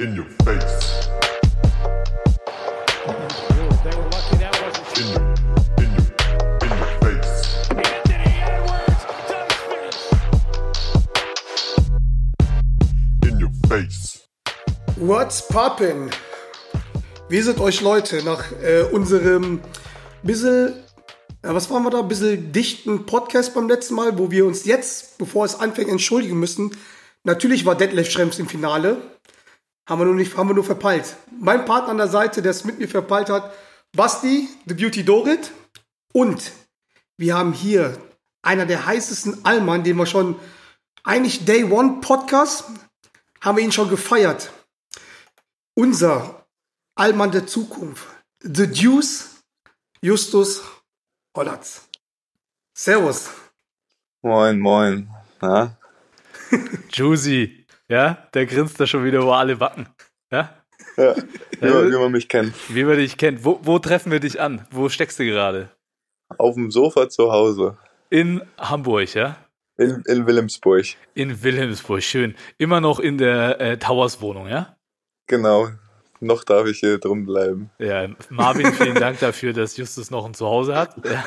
In your face. What's poppin'? Wie sind euch Leute nach äh, unserem bisschen, äh, was waren wir da, bisschen dichten Podcast beim letzten Mal, wo wir uns jetzt, bevor es anfängt, entschuldigen müssen. Natürlich war Detlef Schrems im Finale. Haben wir nur nicht, haben wir nur verpeilt. Mein Partner an der Seite, der es mit mir verpeilt hat, Basti, The Beauty Dorit. Und wir haben hier einer der heißesten Allmann, den wir schon, eigentlich Day One Podcast, haben wir ihn schon gefeiert. Unser Allmann der Zukunft, The Deuce, Justus Hollatz. Servus. Moin, moin. Na? Juicy, ja, der grinst da schon wieder über alle Backen. Ja, Ja, wie, man, wie man mich kennt. wie man dich kennt. Wo, wo treffen wir dich an? Wo steckst du gerade? Auf dem Sofa zu Hause. In Hamburg, ja? In, in Wilhelmsburg. In Wilhelmsburg, schön. Immer noch in der äh, Towers-Wohnung, ja? Genau. Noch darf ich hier drum bleiben. Ja, Marvin, vielen Dank dafür, dass Justus noch ein Zuhause hat. Ja,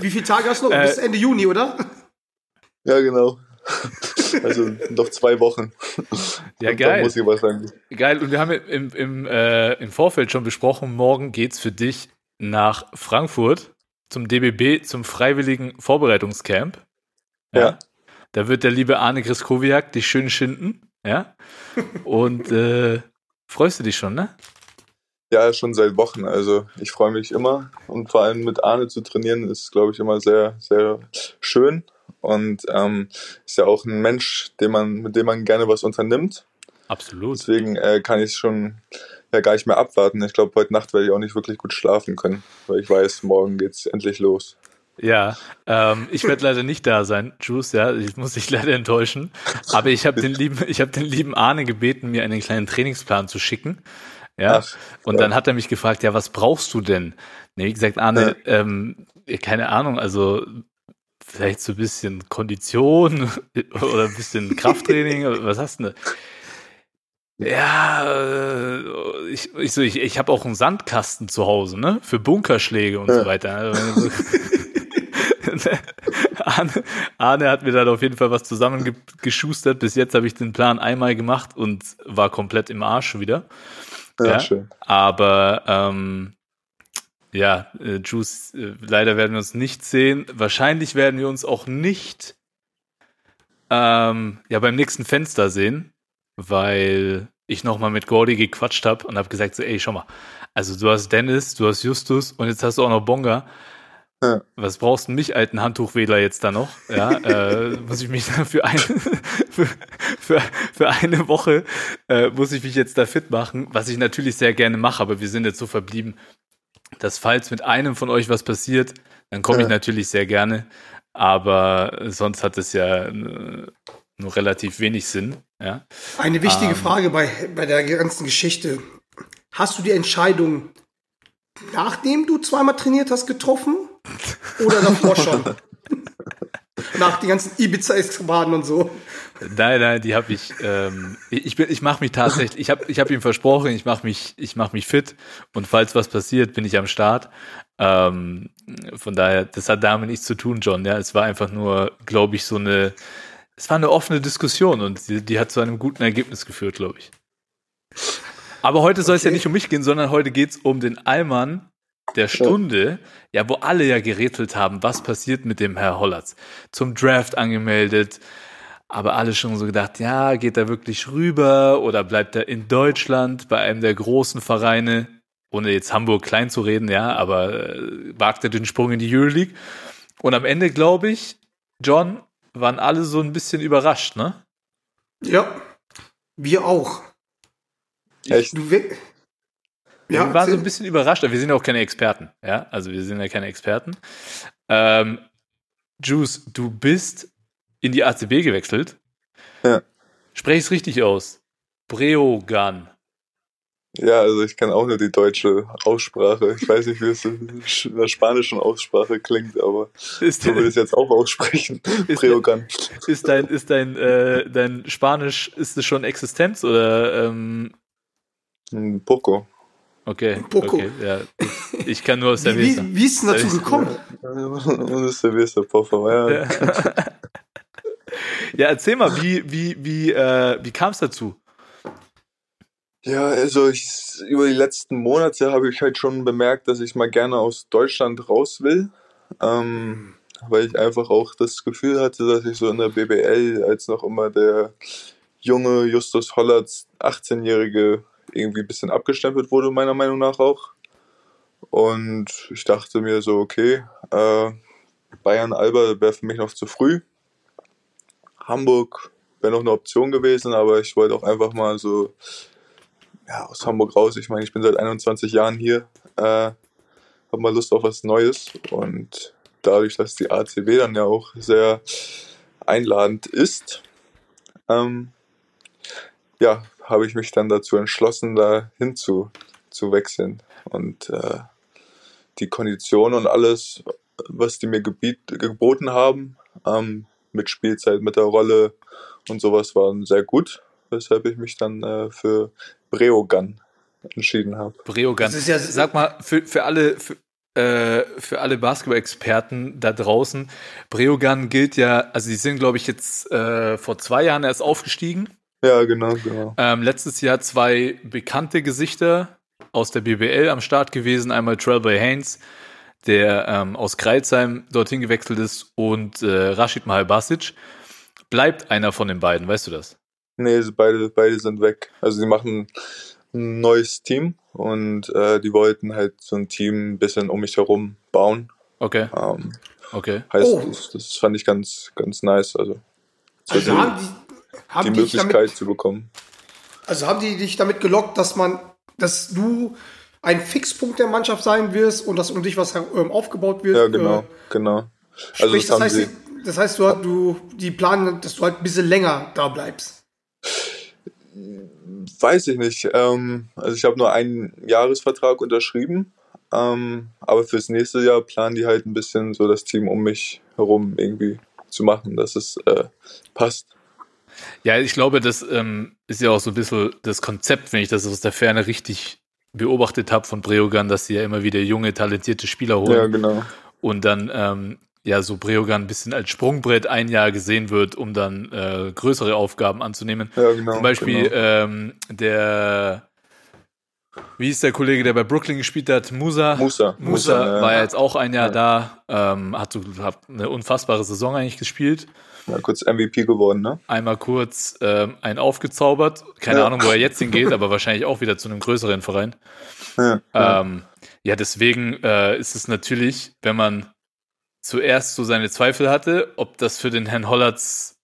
wie viele Tage hast du noch? Äh, Bis Ende Juni, oder? Ja, genau. Also noch zwei Wochen. ja Und geil. muss ich sagen. Geil. Und wir haben im, im, äh, im Vorfeld schon besprochen, morgen geht's für dich nach Frankfurt zum DBB, zum Freiwilligen Vorbereitungscamp. Ja. Da wird der liebe Arne Griskowiak dich schön schinden. Ja. Und äh, freust du dich schon, ne? Ja, schon seit Wochen. Also ich freue mich immer. Und vor allem mit Arne zu trainieren ist, glaube ich, immer sehr, sehr schön. Und ähm, ist ja auch ein Mensch, den man, mit dem man gerne was unternimmt. Absolut. Deswegen äh, kann ich schon ja gar nicht mehr abwarten. Ich glaube, heute Nacht werde ich auch nicht wirklich gut schlafen können, weil ich weiß, morgen geht's endlich los. Ja, ähm, ich werde leider nicht da sein, Juice, ja, ich muss dich leider enttäuschen. Aber ich habe den lieben, ich habe den lieben Arne gebeten, mir einen kleinen Trainingsplan zu schicken. Ja. Ach, und ja. dann hat er mich gefragt, ja, was brauchst du denn? Nee, wie gesagt, Arne, ähm, keine Ahnung, also vielleicht so ein bisschen Kondition oder ein bisschen Krafttraining, was hast du denn? Ja, äh, ich, ich, so, ich, ich habe auch einen Sandkasten zu Hause, ne? Für Bunkerschläge und so Ja. weiter. Also, Arne, Arne hat mir dann auf jeden Fall was zusammengeschustert. Bis jetzt habe ich den Plan einmal gemacht und war komplett im Arsch wieder. Ja, Ja. schön. Aber ähm, ja, äh, Juice, äh, leider werden wir uns nicht sehen. Wahrscheinlich werden wir uns auch nicht ähm, ja, beim nächsten Fenster sehen, weil ich nochmal mit Gordy gequatscht habe und habe gesagt, so, ey, schau mal, also du hast Dennis, du hast Justus und jetzt hast du auch noch Bonga. Ja. Was brauchst du mich, alten Handtuchwedler, jetzt da noch? Ja, äh, muss ich mich da für, ein, für, für, für eine Woche, äh, muss ich mich jetzt da fit machen, was ich natürlich sehr gerne mache, aber wir sind jetzt so verblieben, dass falls mit einem von euch was passiert, dann komme ich natürlich sehr gerne, aber sonst hat es ja äh, nur relativ wenig Sinn, ja. Eine wichtige Ähm. Frage bei, bei der ganzen Geschichte. Hast du die Entscheidung, nachdem du zweimal trainiert hast, getroffen? Oder davor schon? Nach den ganzen Ibiza-Eskapaden und so. Nein, nein, die habe ich. Ähm, ich bin, ich mache mich tatsächlich. Ich habe, ich habe ihm versprochen, ich mache mich, ich mache mich fit und falls was passiert, bin ich am Start. Ähm, von daher, das hat damit nichts zu tun, John. Ja, es war einfach nur, glaube ich, so eine. Es war eine offene Diskussion und die, die hat zu einem guten Ergebnis geführt, glaube ich. Aber heute soll es ja nicht um mich gehen, sondern heute geht's um den Allmann der Stunde, ja, wo alle ja gerätselt haben, was passiert mit dem Herr Hollatz. Zum Draft angemeldet, aber alle schon so gedacht, ja, geht er wirklich rüber oder bleibt er in Deutschland bei einem der großen Vereine, ohne jetzt Hamburg klein zu reden, ja, aber äh, wagt er den Sprung in die Euroleague. Und am Ende, glaube ich, John, waren alle so ein bisschen überrascht, ne? Ja, wir auch. Echt? Du we- Ja, wir waren so ein bisschen überrascht, aber wir sind ja auch keine Experten, ja, also wir sind ja keine Experten. Ähm, Juice, du bist in die ACB gewechselt. Ja. Sprech es richtig aus. Breogan. Ja, also ich kann auch nur die deutsche Aussprache. Ich weiß nicht, wie es in der spanischen Aussprache klingt, aber Ist, so würde ich es jetzt auch aussprechen. Ist- Preogan. ist dein, ist dein, äh, dein Spanisch, ist es schon Existenz oder ähm, Ein Poco. okay, Poco. okay, ja. Ich kann nur Wie, Cerveza. wie, wie ist es dazu gekommen? Und das Cerveza, por favor. Ja. Ja, erzähl mal, wie, wie, wie, äh, wie kam es dazu? Ja, also ich, über die letzten Monate habe ich halt schon bemerkt, dass ich mal gerne aus Deutschland raus will. Ähm, weil ich einfach auch das Gefühl hatte, dass ich so in der BBL als noch immer der junge Justus Hollatz 18-Jährige irgendwie ein bisschen abgestempelt wurde, meiner Meinung nach auch. Und ich dachte mir so, okay, äh, Bayern Alba wäre für mich noch zu früh. Hamburg wäre noch eine Option gewesen, aber ich wollte auch einfach mal so ja, aus Hamburg raus. Ich meine, ich bin seit 21 Jahren hier, äh, habe mal Lust auf was Neues und dadurch, dass die ACB dann ja auch sehr einladend ist, ähm, ja, habe ich mich dann dazu entschlossen, da hin zu, wechseln und äh, die Konditionen und alles, was die mir gebiet, geboten haben, ähm, mit Spielzeit, mit der Rolle und sowas, waren sehr gut, weshalb ich mich dann äh, für Breogan entschieden habe. Breogan. Das ist ja- Sag mal, für, für alle, für, äh, für alle Basketball-Experten da draußen, Breogan gilt ja, also die sind, glaube ich, jetzt äh, vor zwei Jahren erst aufgestiegen. Ja, genau, genau. Ähm, letztes Jahr zwei bekannte Gesichter aus der BBL am Start gewesen. Einmal Trellboy Haynes, der ähm, aus Kreilsheim dorthin gewechselt ist, und äh, Rashid Mahal Basic. Bleibt einer von den beiden, weißt du das? Nee, beide, beide sind weg. Also sie machen ein neues Team und äh, die wollten halt so ein Team ein bisschen um mich herum bauen. Okay, Ähm, okay. heißt, Oh. das, das fand ich ganz, ganz nice. Also, so Also die, haben die, die haben, die dich Möglichkeit damit, zu bekommen. also haben die dich damit gelockt, dass man, dass du ein Fixpunkt der Mannschaft sein wirst und dass um dich was ähm, aufgebaut wird? Ja, genau, Äh, genau. Also sprich, das das, heißt, sie. die- das heißt, du, du die planen, dass du halt ein bisschen länger da bleibst. Weiß ich nicht. Ähm, also ich habe nur einen Jahresvertrag unterschrieben. Ähm, aber fürs nächste Jahr planen die halt ein bisschen so das Team um mich herum irgendwie zu machen, dass es äh, passt. Ja, ich glaube, das ähm, ist ja auch so ein bisschen das Konzept, wenn ich das aus der Ferne richtig beobachtet habe von Breogan, dass sie ja immer wieder junge, talentierte Spieler holen Ja, genau. und dann ähm, ja so Breogan ein bisschen als Sprungbrett ein Jahr gesehen wird, um dann äh, größere Aufgaben anzunehmen. Ja, genau. Zum Beispiel Genau. ähm, der, wie ist der Kollege, der bei Brooklyn gespielt hat? Musa. Musa. Musa ja. war ja jetzt auch ein Jahr Ja. da, ähm, hat, so, hat eine unfassbare Saison eigentlich gespielt. Ja, kurz MVP geworden, ne? Einmal kurz ähm, einen aufgezaubert. Keine Ja. Ahnung, wo er jetzt hingeht, aber wahrscheinlich auch wieder zu einem größeren Verein. Ja, Ähm, deswegen äh, ist es natürlich, wenn man zuerst so seine Zweifel hatte, ob das für den Herrn Hollatz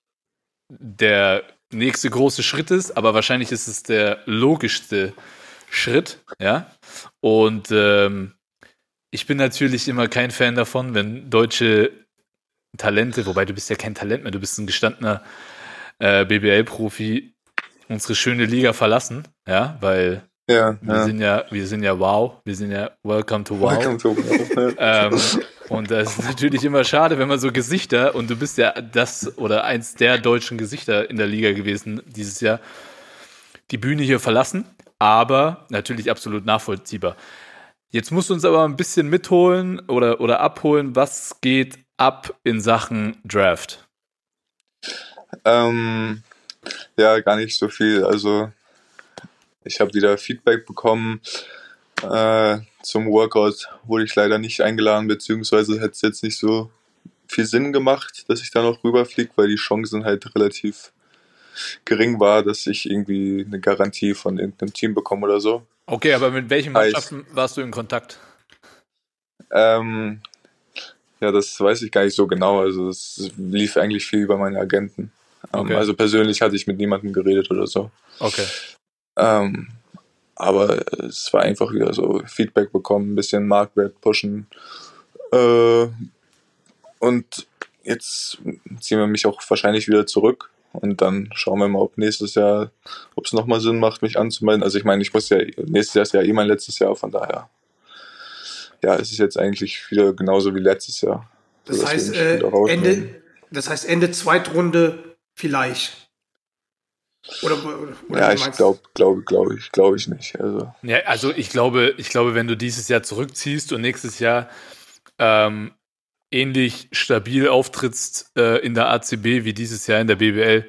der nächste große Schritt ist, aber wahrscheinlich ist es der logischste Schritt, ja. Und ähm, ich bin natürlich immer kein Fan davon, wenn deutsche Talente, wobei du bist ja kein Talent mehr, du bist ein gestandener äh, BBL-Profi, unsere schöne Liga verlassen, ja, weil ja. wir ja. sind ja, wir sind ja wow, wir sind ja welcome to wow. Welcome to wow. Ähm, und das ist natürlich immer schade, wenn man so Gesichter, und du bist ja das oder eins der deutschen Gesichter in der Liga gewesen dieses Jahr, die Bühne hier verlassen, aber natürlich absolut nachvollziehbar. Jetzt musst du uns aber ein bisschen mitholen oder, oder abholen, was geht ab in Sachen Draft. Ähm, ja, gar nicht so viel. Also ich habe wieder Feedback bekommen. Äh, zum Workout wurde ich leider nicht eingeladen, beziehungsweise hätte es jetzt nicht so viel Sinn gemacht, dass ich da noch rüberfliege, weil die Chancen halt relativ gering war, dass ich irgendwie eine Garantie von irgendeinem Team bekomme oder so. Okay, aber mit welchen Heißt- Mannschaften warst du in Kontakt? Ähm, ja, das weiß ich gar nicht so genau. Also es lief eigentlich viel über meine Agenten. Ähm, Okay. Also persönlich hatte ich mit niemandem geredet oder so. Okay. Ähm, aber es war einfach wieder so Feedback bekommen, ein bisschen Marktwert pushen. Äh, und jetzt ziehen wir mich auch wahrscheinlich wieder zurück. Und dann schauen wir mal, ob nächstes Jahr, ob es nochmal Sinn macht, mich anzumelden. Also ich meine, ich muss ja, nächstes Jahr ist ja eh mein letztes Jahr, von daher. Ja, es ist jetzt eigentlich wieder genauso wie letztes Jahr. Das heißt, äh. Ende, das heißt Ende Zweitrunde vielleicht. Oder, oder Ja, ich glaube, glaube, glaube ich, glaube ich nicht. Also, Ja, also ich glaube, ich glaube, wenn du dieses Jahr zurückziehst und nächstes Jahr ähm, ähnlich stabil auftrittst äh, in der ACB wie dieses Jahr in der BBL,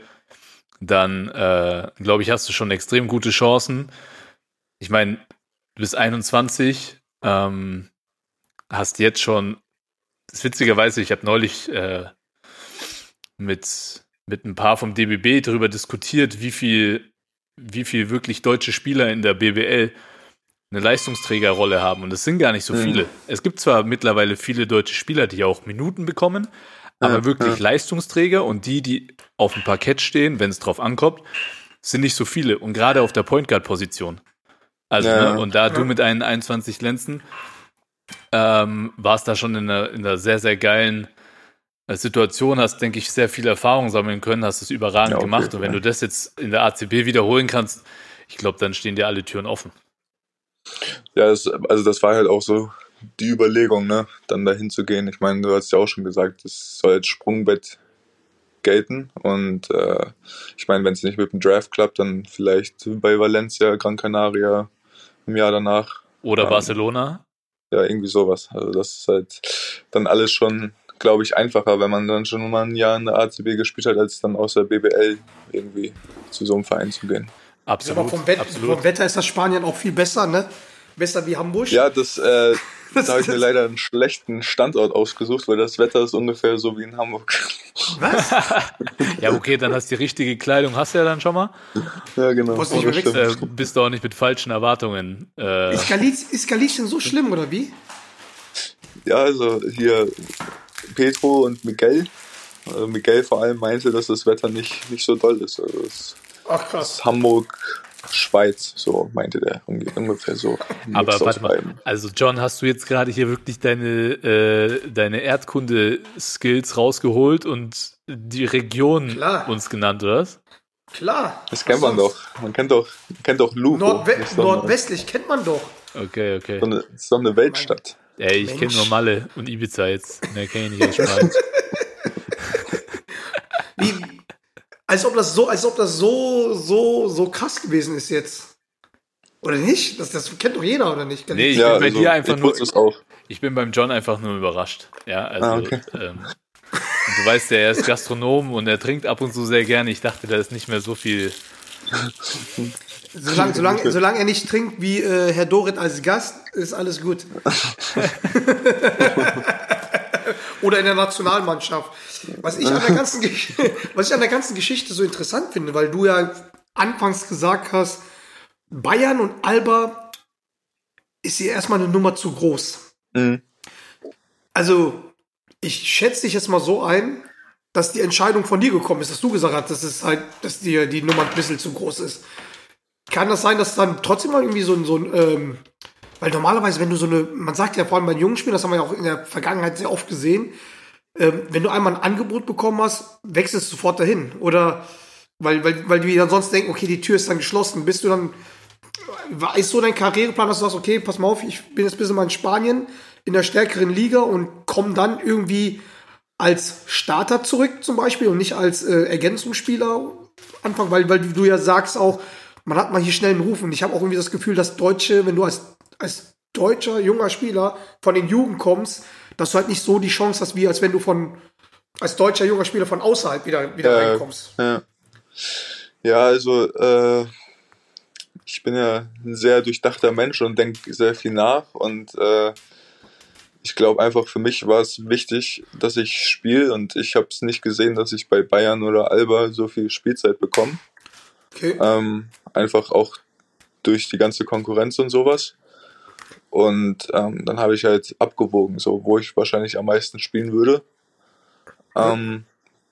dann äh, glaube ich, hast du schon extrem gute Chancen. Ich meine, du bist 21, ähm, hast jetzt schon, das ist witzigerweise, ich habe neulich äh, mit, mit ein paar vom DBB darüber diskutiert, wie viel, wie viel wirklich deutsche Spieler in der BBL eine Leistungsträgerrolle haben. Und es sind gar nicht so Mhm. viele. Es gibt zwar mittlerweile viele deutsche Spieler, die auch Minuten bekommen, aber Ja, wirklich ja. Leistungsträger und die, die auf dem Parkett stehen, wenn es drauf ankommt, sind nicht so viele. Und gerade auf der Point Guard Position. Also, Ja. ne, und da du mit deinen 21 Lenzen ähm, warst da schon in einer, in einer sehr, sehr geilen äh, Situation, hast, denke ich, sehr viel Erfahrung sammeln können, hast es überragend auf gemacht. Und wenn du das jetzt in der ACB wiederholen kannst, ich glaube, dann stehen dir alle Türen offen. Ja, es, also das war halt auch so die Überlegung, ne, dann dahin zu gehen. Ich meine, du hast ja auch schon gesagt, das soll als Sprungbett gelten. Und äh, ich meine, wenn es nicht mit dem Draft klappt, dann vielleicht bei Valencia, Gran Canaria im Jahr danach. Oder Ja. Barcelona. Ja, irgendwie sowas. Also das ist halt dann alles schon, glaube ich, einfacher, wenn man dann schon mal ein Jahr in der ACB gespielt hat, als dann aus der BBL irgendwie zu so einem Verein zu gehen. Absolut. aber vom, Wett, absolut. vom Wetter ist das Spanien auch viel besser, ne? Besser wie Hamburg. Ja, das, äh, Das da habe ich mir leider einen schlechten Standort ausgesucht, weil das Wetter ist ungefähr so wie in Hamburg. Was? Ja, okay, dann hast du die richtige Kleidung, hast du ja dann schon mal. ja, genau. Muss nicht Das mehr stimmt. Äh, bist du auch nicht mit falschen Erwartungen. Äh, Ist, Galiz, ist Galicien so schlimm, oder wie? Ja, also hier Petro und Miguel. Also Miguel vor allem meinte, dass das Wetter nicht, nicht so doll ist. Also es Ach krass. Hamburg, Schweiz, so meinte der unge- ungefähr so. Aber warte mal, also John, hast du jetzt gerade hier wirklich deine, äh, deine Erdkunde-Skills rausgeholt und die Region Klar. uns genannt, oder was? Klar. Das kennt man Was doch. Man kennt doch, man kennt doch Lugo. Nordwe Nordwestlich kennt man doch. Okay, okay. so eine, doch eine Weltstadt. Ey, ich kenne nur Malle und Ibiza jetzt. Mehr kenne ich nicht aus Spanien. Wie, als ob das so, als ob das so, so, so krass gewesen ist jetzt. Oder nicht? Das, das kennt doch jeder, oder nicht? Nee, ich ja, bin bei also, dir einfach ich nur, ich bin beim John einfach nur überrascht. Ja, also, Ah, okay. ähm, und du weißt ja, er ist Gastronom und er trinkt ab und zu sehr gerne. Ich dachte, da ist nicht mehr so viel. Solange, solange, solange er nicht trinkt wie äh, Herr Dorit als Gast, ist alles gut. Oder in der Nationalmannschaft. Was ich, an der ganzen, was ich an der ganzen Geschichte so interessant finde, weil du ja anfangs gesagt hast, Bayern und Alba ist hier erstmal eine Nummer zu groß. Mhm. Also, ich schätze dich jetzt mal so ein, dass die Entscheidung von dir gekommen ist, dass du gesagt hast, dass es halt, dass dir die Nummer ein bisschen zu groß ist. Kann das sein, dass dann trotzdem mal irgendwie so ein, so ein ähm, weil normalerweise, wenn du so eine, man sagt ja vor allem bei jungen Spielern, das haben wir ja auch in der Vergangenheit sehr oft gesehen, ähm, wenn du einmal ein Angebot bekommen hast, wechselst du sofort dahin. Oder weil, weil, weil die dann sonst denken, okay, die Tür ist dann geschlossen. Bist du dann, ist so dein Karriereplan, dass du sagst, okay, pass mal auf, ich bin jetzt bisschen mal in Spanien in der stärkeren Liga und komme dann irgendwie als Starter zurück zum Beispiel und nicht als äh, Ergänzungsspieler anfangen, weil, weil du ja sagst auch, man hat mal hier schnell einen Ruf und ich habe auch irgendwie das Gefühl, dass Deutsche, wenn du als, als deutscher junger Spieler von den Jugend kommst, dass du halt nicht so die Chance hast, wie als wenn du von als deutscher junger Spieler von außerhalb wieder, wieder Ja, reinkommst. Ja, ja also äh, ich bin ja ein sehr durchdachter Mensch und denke sehr viel nach und äh, ich glaube einfach für mich war es wichtig, dass ich spiele und ich habe es nicht gesehen, dass ich bei Bayern oder Alba so viel Spielzeit bekomme. Okay. Ähm, einfach auch durch die ganze Konkurrenz und sowas. Und ähm, dann habe ich halt abgewogen, so wo ich wahrscheinlich am meisten spielen würde. Ähm,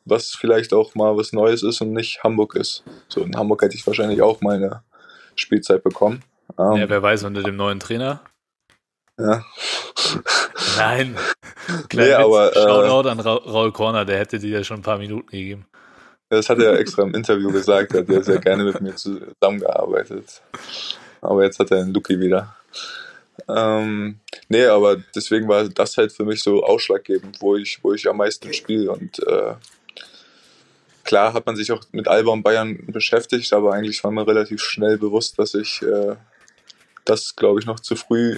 was vielleicht auch mal was Neues ist und nicht Hamburg ist. So in Hamburg hätte ich wahrscheinlich auch meine Spielzeit bekommen. Ähm, Ja, wer weiß, unter dem neuen Trainer? ja. Nein. Nee, aber, äh, Shoutout an Ra Raul Corner, der hätte dir ja schon ein paar Minuten gegeben. Das hat er ja extra im Interview gesagt, er hat ja sehr gerne mit mir zusammengearbeitet. Aber jetzt hat er einen Luki wieder. Ähm, nee, aber deswegen war das halt für mich so ausschlaggebend, wo ich, wo ich am meisten spiele. Und äh, klar hat man sich auch mit Alba und Bayern beschäftigt, aber eigentlich war mir relativ schnell bewusst, dass ich äh, das, glaube ich, noch zu früh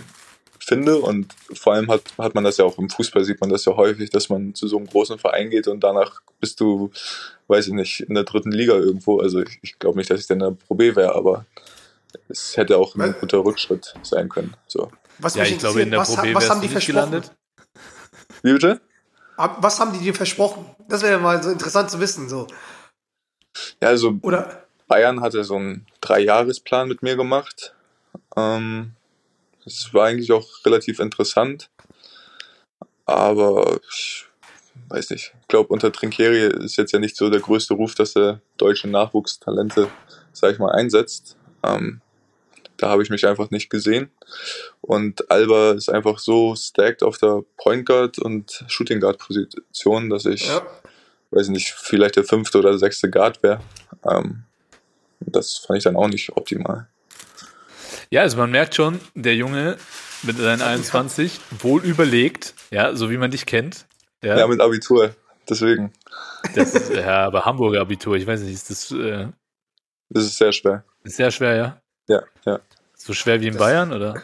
finde. Und vor allem hat, hat man das ja auch im Fußball, sieht man das ja häufig, dass man zu so einem großen Verein geht und danach bist du, weiß ich nicht, in der dritten Liga irgendwo. Also ich, ich glaube nicht, dass ich dann in der Pro wäre, aber es hätte auch ein guter Rückschritt sein können. So. Was Ja, mich ich glaube, in der was, was wärst haben die gelandet. Wie bitte? Was haben die dir versprochen? Das wäre mal so interessant zu wissen. So. Ja, also Oder Bayern hatte so einen Dreijahresplan mit mir gemacht. Ähm, das war eigentlich auch relativ interessant. Aber ich weiß nicht, ich glaube, unter Trinkieri ist jetzt ja nicht so der größte Ruf, dass er deutsche Nachwuchstalente, sag ich mal, einsetzt. Ähm, da habe ich mich einfach nicht gesehen. Und Alba ist einfach so stacked auf der Point Guard und Shooting Guard Position, dass ich ja. weiß nicht, vielleicht der fünfte oder sechste Guard wäre. Ähm, das fand ich dann auch nicht optimal. Ja, also man merkt schon, der Junge mit seinen 21 wohl überlegt, ja, so wie man dich kennt. Ja, Ja, mit Abitur. Deswegen. das ist, ja aber Hamburger Abitur, ich weiß nicht, ist das äh, Das ist sehr schwer. Ist sehr schwer, ja? Ja, ja. So schwer wie in Bayern, oder?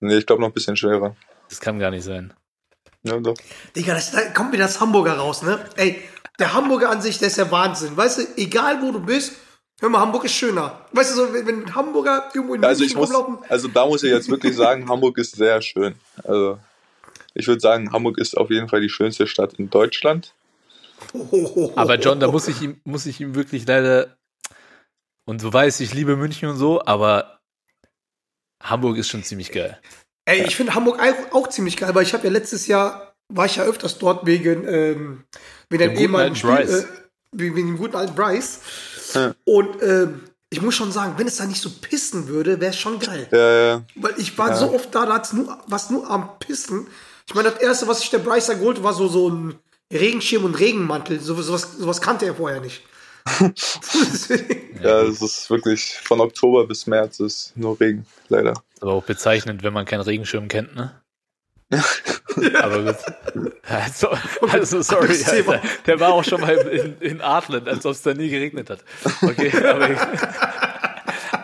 Nee, ich glaube noch ein bisschen schwerer. Das kann gar nicht sein. Ja, doch. Digga, das, da kommt mir das Hamburger raus, ne? Ey, der Hamburger an sich, der ist ja Wahnsinn. Weißt du, egal wo du bist, hör mal, Hamburg ist schöner. Weißt du, so, wenn, wenn Hamburger irgendwo in Ja, also ich muss, rumlaufen, also da muss ich jetzt wirklich sagen, Hamburg ist sehr schön. Also ich würde sagen, Hamburg ist auf jeden Fall die schönste Stadt in Deutschland. Aber John, da muss ich ihm, muss ich ihm wirklich leider, und du weißt, ich liebe München und so, aber Hamburg ist schon ziemlich geil. Ey, ich finde Hamburg auch, ziemlich geil, weil ich habe ja letztes Jahr, war ich ja öfters dort wegen, ähm, wegen dem guten ehemaligen alten Spiel, Bryce. äh, wegen dem guten alten Bryce. Ja. Und ähm, ich muss schon sagen, wenn es da nicht so pissen würde, wäre es schon geil. Ja, ja, Weil ich war so oft da, da hat's nur, was nur am Pissen. Ich meine, das erste, was ich der Bryce da geholt, war so, so ein Regenschirm und Regenmantel. So, sowas, sowas kannte er vorher nicht. Ja, es ist wirklich von Oktober bis März ist nur Regen, leider. Aber auch bezeichnend, wenn man keinen Regenschirm kennt, ne? Aber gut. Also, also sorry. Alter. der war auch schon mal in, in Adland, als ob es da nie geregnet hat. Okay, aber,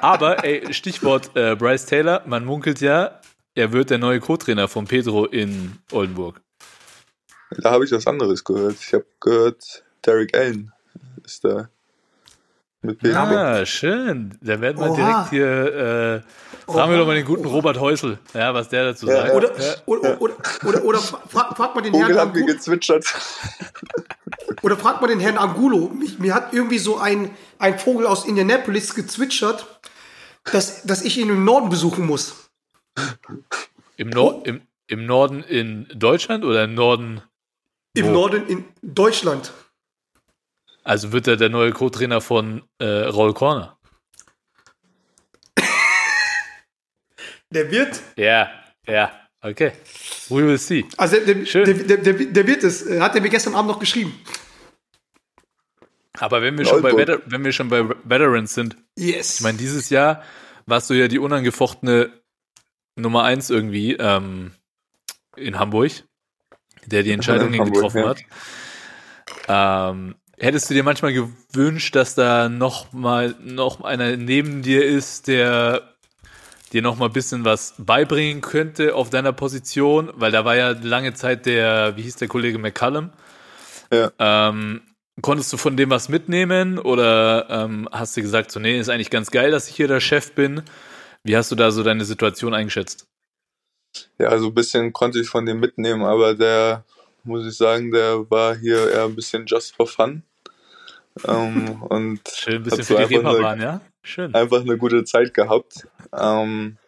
aber ey, Stichwort äh, Bryce Taylor, man munkelt ja, er wird der neue Co-Trainer von Pedro in Oldenburg. Da habe ich was anderes gehört. Ich habe gehört, Derek Allen ist da mit Pedro. Ah, schön. Da werden wir Oha. direkt hier, äh, fragen wir doch mal den guten Robert Häusl, ja, was der dazu sagt. Oder, Ja. oder, oder, oder, oder fra fragt man den Herrn Angulo, gezwitschert. oder fragt man den Herrn Angulo. Mich, mir hat irgendwie so ein, ein Vogel aus Indianapolis gezwitschert, dass, dass ich ihn im Norden besuchen muss. Im, Nor im, Im Norden in Deutschland oder im Norden? Im Wo? Norden in Deutschland. Also wird er der neue Co-Trainer von äh, Raul Corner? Der wird, Ja, ja, okay. We will see. also der, Schön. der, der, der, der wird es, hat er mir gestern Abend noch geschrieben. Aber wenn wir schon bei. Veter wenn wir schon bei Veterans sind, Yes. ich meine, dieses Jahr warst du ja die unangefochtene Nummer eins irgendwie ähm, in Hamburg, der die Hamburg, getroffen ja. hat. Ähm, hättest du dir manchmal gewünscht, dass da noch mal noch einer neben dir ist, der dir noch mal ein bisschen was beibringen könnte auf deiner Position, weil da war ja lange Zeit der, wie hieß der Kollege McCallum. Ja. Ähm, konntest du von dem was mitnehmen oder ähm, hast du gesagt, so nee, ist eigentlich ganz geil, dass ich hier der Chef bin? Wie hast du da so deine Situation eingeschätzt? Ja, so ein bisschen konnte ich von dem mitnehmen, aber der, muss ich sagen, der war hier eher ein bisschen just for fun. Ähm, und Schön ein bisschen für die einfach eine- Reeperbahn, ja? Schön. einfach eine gute Zeit gehabt. Ähm,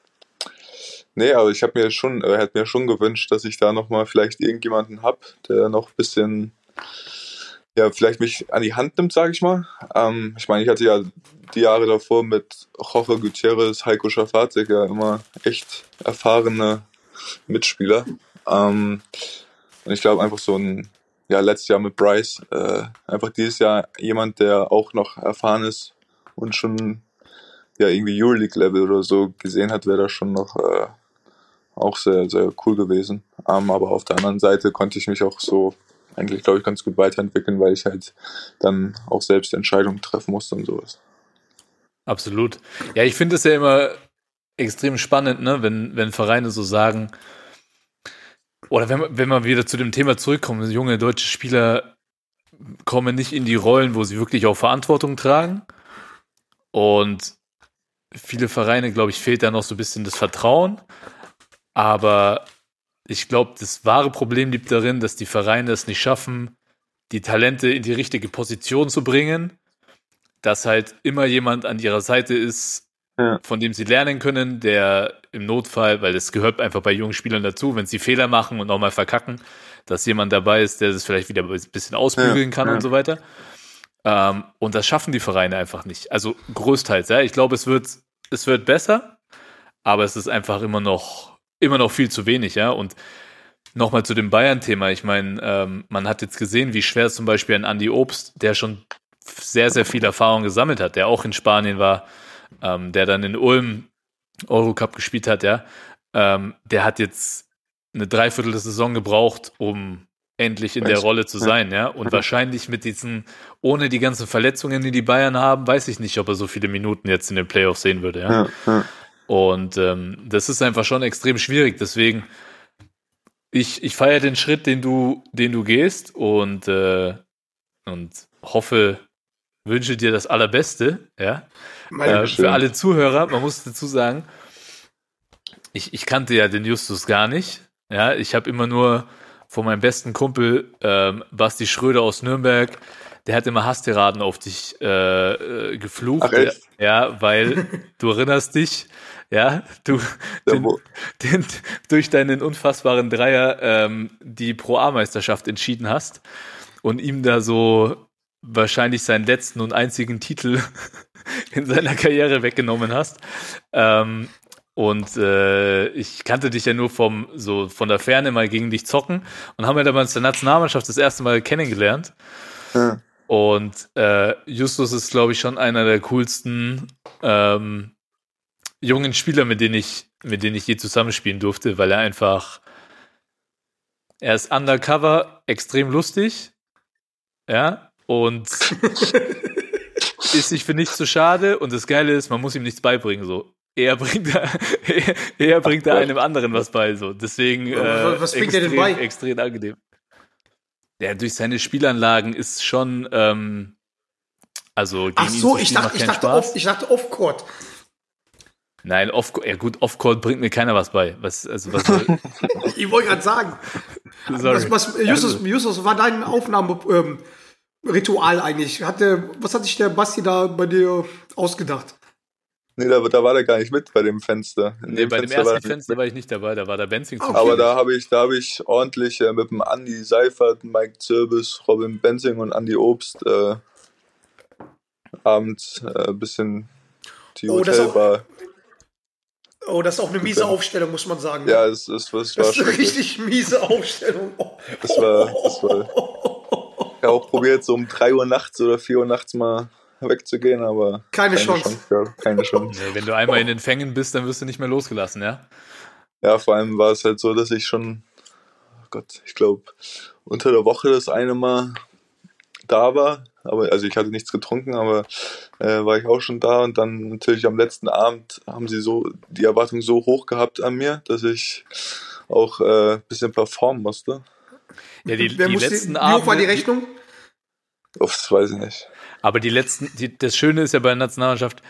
nee, aber ich habe mir schon, er hat mir schon gewünscht, dass ich da nochmal vielleicht irgendjemanden hab, der noch ein bisschen, ja, vielleicht mich an die Hand nimmt, sage ich mal. Ähm, ich meine, ich hatte ja die Jahre davor mit Jorge Gutierrez, Heiko Schafazik ja immer echt erfahrene Mitspieler. Ähm, und ich glaube einfach so ein, ja, letztes Jahr mit Bryce. Äh, einfach dieses Jahr jemand, der auch noch erfahren ist und schon ja irgendwie Euroleague-Level oder so gesehen hat, wäre das schon noch äh, auch sehr, sehr cool gewesen. Ähm, aber auf der anderen Seite konnte ich mich auch so eigentlich, glaube ich, ganz gut weiterentwickeln, weil ich halt dann auch selbst Entscheidungen treffen musste und sowas. Absolut. Ja, ich finde es ja immer extrem spannend, ne, wenn, wenn Vereine so sagen, oder wenn, wenn man wieder zu dem Thema zurückkommt, junge deutsche Spieler kommen nicht in die Rollen, wo sie wirklich auch Verantwortung tragen. Und viele Vereine, glaube ich, fehlt da noch so ein bisschen das Vertrauen. Aber ich glaube, das wahre Problem liegt darin, dass die Vereine es nicht schaffen, die Talente in die richtige Position zu bringen, dass halt immer jemand an ihrer Seite ist, Ja. von dem sie lernen können, der im Notfall, weil das gehört einfach bei jungen Spielern dazu, wenn sie Fehler machen und nochmal verkacken, dass jemand dabei ist, der das vielleicht wieder ein bisschen ausbügeln Ja, kann ja. und so weiter. Ähm, und das schaffen die Vereine einfach nicht. Also größtenteils, ja. Ich glaube, es wird, es wird besser, aber es ist einfach immer noch, immer noch viel zu wenig, ja. Und nochmal zu dem Bayern-Thema. Ich meine, ähm, man hat jetzt gesehen, wie schwer es zum Beispiel ein Andy Obst, der schon sehr, sehr viel Erfahrung gesammelt hat, der auch in Spanien war, ähm, der dann in Ulm Eurocup gespielt hat, ja, ähm, der hat jetzt eine Dreiviertel der Saison gebraucht, um endlich in der Weiß- Rolle zu sein, ja. Und wahrscheinlich mit diesen, ohne die ganzen Verletzungen, die die Bayern haben, weiß ich nicht, ob er so viele Minuten jetzt in den Playoffs sehen würde, ja. Ja, ja. Und ähm, das ist einfach schon extrem schwierig. Deswegen, ich, ich feiere den Schritt, den du, den du gehst und, äh, und hoffe, wünsche dir das Allerbeste, ja. Äh, für alle Zuhörer, man muss dazu sagen, ich, ich kannte ja den Justus gar nicht. Ja, ich habe immer nur von meinem besten Kumpel ähm, Basti Schröder aus Nürnberg, der hat immer Hasstiraden auf dich äh, äh, geflucht. Ach, echt? Ja, weil du erinnerst dich, ja, du den, den, durch deinen unfassbaren Dreier ähm, die Pro-A-Meisterschaft entschieden hast und ihm da so wahrscheinlich seinen letzten und einzigen Titel in seiner Karriere weggenommen hast. Ähm, und äh, ich kannte dich ja nur vom so von der Ferne mal gegen dich zocken und haben ja damals der Nationalmannschaft das erste Mal kennengelernt. Ja. Und äh, Justus ist, glaube ich, schon einer der coolsten ähm, jungen Spieler, mit denen ich, mit denen ich je zusammenspielen durfte, weil er einfach, er ist undercover extrem lustig, ja, und ist sich für nichts zu schade. Und das Geile ist, man muss ihm nichts beibringen, so. Er bringt, da, er, bringt da einem anderen was bei, so. Deswegen, äh, Was bringt er denn extrem, bei? extrem angenehm. Ja, durch seine Spielanlagen ist schon, ähm, also ach so, ich dachte, ich dachte, off, ich dachte Off-Court. Nein, off, ja gut, Off-Court bringt mir keiner was bei. Was, also was Ich wollte gerade sagen, sorry. was, was, Justus, Justus, war dein Aufnahmeritual ähm, Ritual eigentlich? Hatte, was hat sich der Basti da bei dir ausgedacht? Nee, da, da war der gar nicht mit bei dem Fenster. In Nee, bei dem Fenster war ersten er Fenster war ich nicht dabei, da war der Benzing zum Okay. Aber da habe ich, da habe ich ordentlich äh, mit dem Andi Seifert, Mike Zirbis, Robin Benzing und Andi Obst äh, abends äh, ein bisschen die Oh, das ist auch- Hotelbar. Oh, das ist auch eine miese Aufstellung, muss man sagen. Ja, es, es, es war das ist eine richtig miese Aufstellung. Oh. Das war, das war. Ich habe auch probiert, so um 3 Uhr nachts oder 4 Uhr nachts mal wegzugehen, aber Keine Chance. ja, keine Chance. Ja, Wenn du einmal in den Fängen bist, dann wirst du nicht mehr losgelassen, ja? Ja, vor allem war es halt so, dass ich schon, oh Gott, ich glaube, unter der Woche das eine Mal da war. Aber, also ich hatte nichts getrunken, aber äh, war ich auch schon da und dann natürlich am letzten Abend haben sie so die Erwartung so hoch gehabt an mir, dass ich auch äh, ein bisschen performen musste. Ja, die, Wer die muss letzten wie hoch war die Rechnung? Das weiß ich nicht. aber die letzten, die, das Schöne ist ja bei der Nationalmannschaft,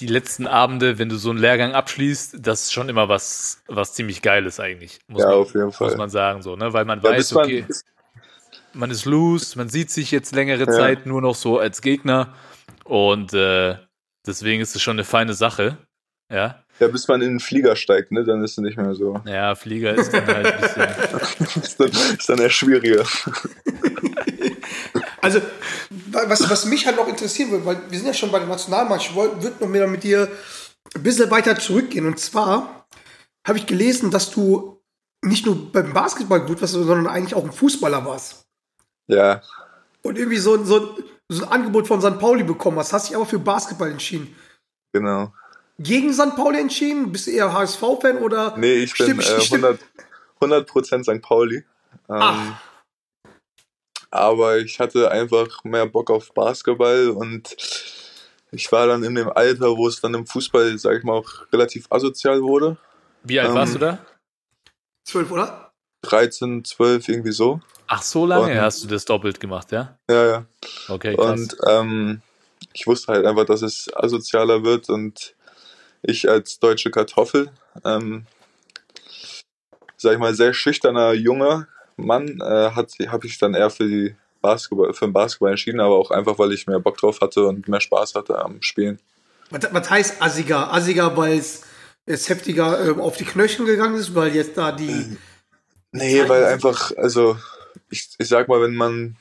die letzten Abende, wenn du so einen Lehrgang abschließt, das ist schon immer was, was ziemlich Geiles eigentlich. Muss Ja, man, auf jeden Fall. Muss man sagen, so, ne? Weil man Da weiß, man, okay, man ist loose, man sieht sich jetzt längere Ja. Zeit nur noch so als Gegner und äh, deswegen ist es schon eine feine Sache. Ja, ja, bis man in den Flieger steigt, ne, dann ist es nicht mehr so. ja, Flieger ist dann halt ein bisschen. ist, dann, ist dann eher schwieriger. Also, wa- was, was mich halt noch interessieren würde, weil wir sind ja schon bei der Nationalmannschaft, ich wollte würde noch mehr mit dir ein bisschen weiter zurückgehen. Und zwar habe ich gelesen, dass du nicht nur beim Basketball gut warst, sondern eigentlich auch ein Fußballer warst. Ja, und irgendwie so, ein- so, so ein Angebot von St. Pauli bekommen hast, hast dich aber für Basketball entschieden. genau. Gegen St. Pauli entschieden? Bist du eher HSV-Fan oder? Nee, ich bin äh, stimmt. 100, 100% St. Pauli. Ähm, aber ich hatte einfach mehr Bock auf Basketball und ich war dann in dem Alter, wo es dann im Fußball, sag ich mal, auch relativ asozial wurde. Wie alt Ähm, warst du da? Zwölf, oder? 13, 12, irgendwie so. Ach, so lange und- hast du das doppelt gemacht, ja? Ja, ja. Okay, krass. Und ähm, ich wusste halt einfach, dass es asozialer wird und ich als deutsche Kartoffel, ähm, sag ich mal, sehr schüchterner junger Mann, äh, habe ich dann eher für die Basketball, für den Basketball entschieden, aber auch einfach, weil ich mehr Bock drauf hatte und mehr Spaß hatte am Spielen. Was, was heißt Assiger? Assiger, weil es, heftiger ähm, auf die Knöchel gegangen ist, weil jetzt da die. Nee, weil einfach, also ich, ich sag mal, wenn man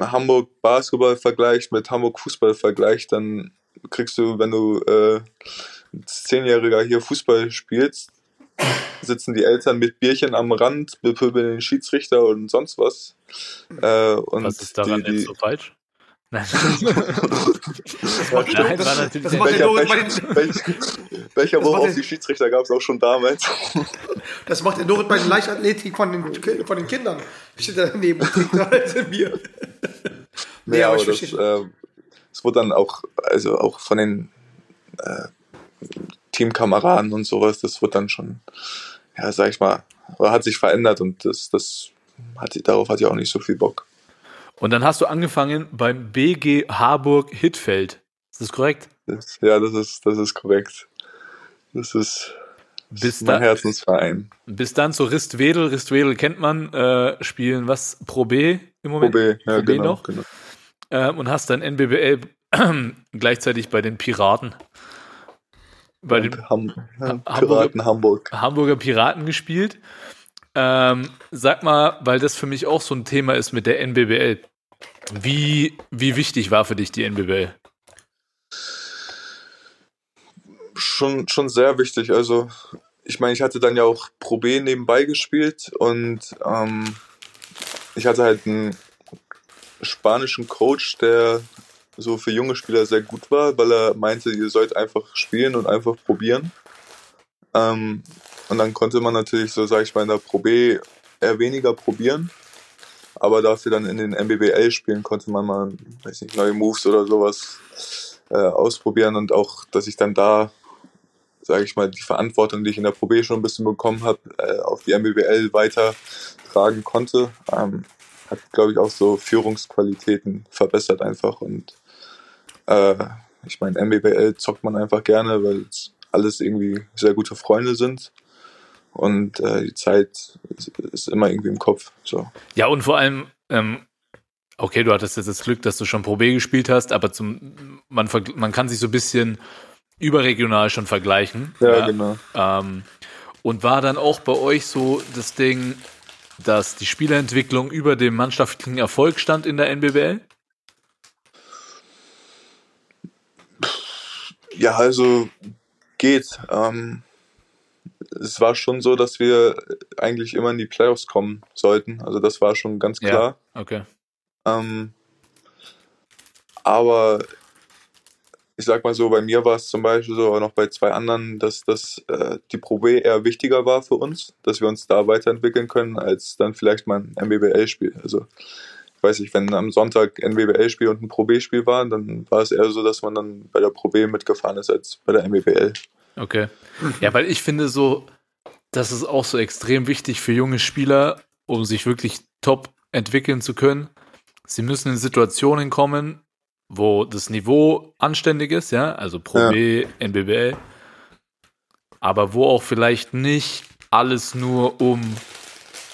Hamburg Basketball vergleicht mit Hamburg Fußball vergleicht, dann kriegst du, wenn du äh, Zehnjähriger hier Fußball spielst, sitzen die Eltern mit Bierchen am Rand, bepöbeln den Schiedsrichter und sonst was. Äh, und Was ist daran die, die, jetzt so falsch? Nein. Das macht, Nein, das, war natürlich das welcher, welcher, welcher, welcher Das Wurf macht auf die Schiedsrichter gab es auch schon damals. das macht der Dorit bei den Leichtathletik von den, von den Kindern. Steht da daneben und trinkt da halt ein Bier. Nee, Ja, aber aber ich das, verstehe. äh, es wurde dann auch, also auch von den äh, Teamkameraden und sowas, das wird dann schon, ja, sag ich mal, hat sich verändert und das, das hat, darauf hat ja auch nicht so viel Bock. Und dann hast du angefangen beim BG Harburg Hittfeld. Ist das korrekt? Das, ja, das ist, das ist korrekt. Das ist, das Bis ist mein dann- Herzensverein. Bis dann zu Ristwedel. Ristwedel kennt man, äh, spielen was? Pro B im Moment? Pro B, ja, Pro B genau, noch? genau. Ähm, und hast dann NBBL gleichzeitig bei den Piraten. Bei den Ham Piraten Hamburg. Hamburger Piraten gespielt. Ähm, sag mal, weil das für mich auch so ein Thema ist mit der NBBL. Wie, wie wichtig war für dich die NBBL? schon, schon sehr wichtig. Also, ich meine, ich hatte dann ja auch Pro B nebenbei gespielt und ähm, ich hatte halt einen spanischen Coach, der so für junge Spieler sehr gut war, weil er meinte, ihr sollt einfach spielen und einfach probieren. Ähm, und dann konnte man natürlich so, sag ich mal, in der Pro B eher weniger probieren. Aber dafür dann in den MBBL-Spielen konnte man mal, weiß nicht, neue Moves oder sowas äh, ausprobieren und auch, dass ich dann da, sage ich mal, die Verantwortung, die ich in der Pro B schon ein bisschen bekommen habe, äh, auf die MBBL weitertragen konnte, ähm, hat, glaube ich, auch so Führungsqualitäten verbessert einfach und äh, ich meine, MBBL zockt man einfach gerne, weil es alles irgendwie sehr gute Freunde sind und äh, die Zeit ist, ist immer irgendwie im Kopf. So. Ja, und vor allem, ähm, okay, du hattest jetzt das Glück, dass du schon Pro B gespielt hast, aber zum, man, man kann sich so ein bisschen überregional schon vergleichen. Ja, genau. Ähm, und war dann auch bei euch so das Ding, dass die Spielerentwicklung über dem mannschaftlichen Erfolg stand in der NBBL? Ja, also geht. Ähm, es war schon so, dass wir eigentlich immer in die Playoffs kommen sollten. Also das war schon ganz Ja. klar. Okay. Ähm, aber ich sag mal so, bei mir war es zum Beispiel so, aber noch bei zwei anderen, dass das äh, die Pro B eher wichtiger war für uns, dass wir uns da weiterentwickeln können, als dann vielleicht mal ein MBBL-Spiel. Also weiß nicht, wenn am Sonntag ein MBBL-Spiel und ein Pro B-Spiel war, dann war es eher so, dass man dann bei der Pro B mitgefahren ist als bei der MBBL. Okay. Ja, weil ich finde so, das ist auch so extrem wichtig für junge Spieler, um sich wirklich top entwickeln zu können. Sie müssen in Situationen kommen, wo das Niveau anständig ist, ja, also Pro Ja. B, NBBL, aber wo auch vielleicht nicht alles nur um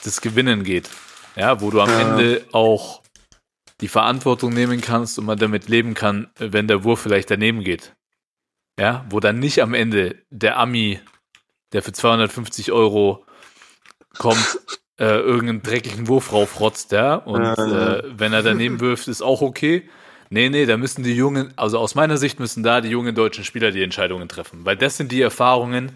das Gewinnen geht. Ja, wo du am Ja. Ende auch die Verantwortung nehmen kannst und man damit leben kann, wenn der Wurf vielleicht daneben geht. Ja, wo dann nicht am Ende der Ami, der für 250 Euro kommt, äh, irgendeinen dreckigen Wurf raufrotzt, ja, und. Äh, wenn er daneben wirft, ist auch okay. Nee, nee, da müssen die jungen, also aus meiner Sicht müssen da die jungen deutschen Spieler die Entscheidungen treffen, weil das sind die Erfahrungen,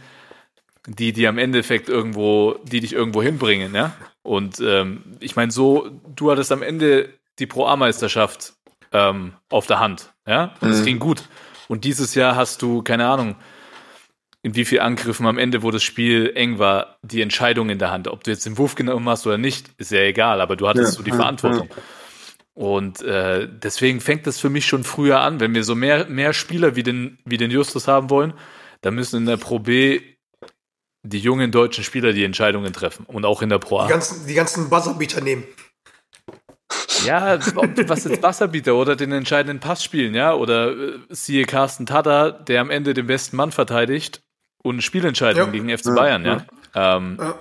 die die am Endeffekt irgendwo, die dich irgendwo hinbringen, ja. Und ähm, ich meine, so, du hattest am Ende die Pro-A-Meisterschaft ähm, auf der Hand, ja, und es Mhm. ging gut. Und dieses Jahr hast du, keine Ahnung, in wie viel Angriffen am Ende, wo das Spiel eng war, die Entscheidung in der Hand. Ob du jetzt den Wurf genommen hast oder nicht, ist ja egal, aber du hattest Ja, so die ja, Verantwortung. Und äh, deswegen fängt das für mich schon früher an. Wenn wir so mehr, mehr Spieler wie den, wie den Justus haben wollen, dann müssen in der Pro B die jungen deutschen Spieler die Entscheidungen treffen. Und auch in der Pro Die A. ganzen, die ganzen Buzzerbeater nehmen. Ja, was jetzt Wasserbieter oder den entscheidenden Pass spielen, ja, oder äh, siehe Carsten Tada, der am Ende den besten Mann verteidigt und Spielentscheidung Ja. gegen FC Bayern, ja. Ähm, Ja.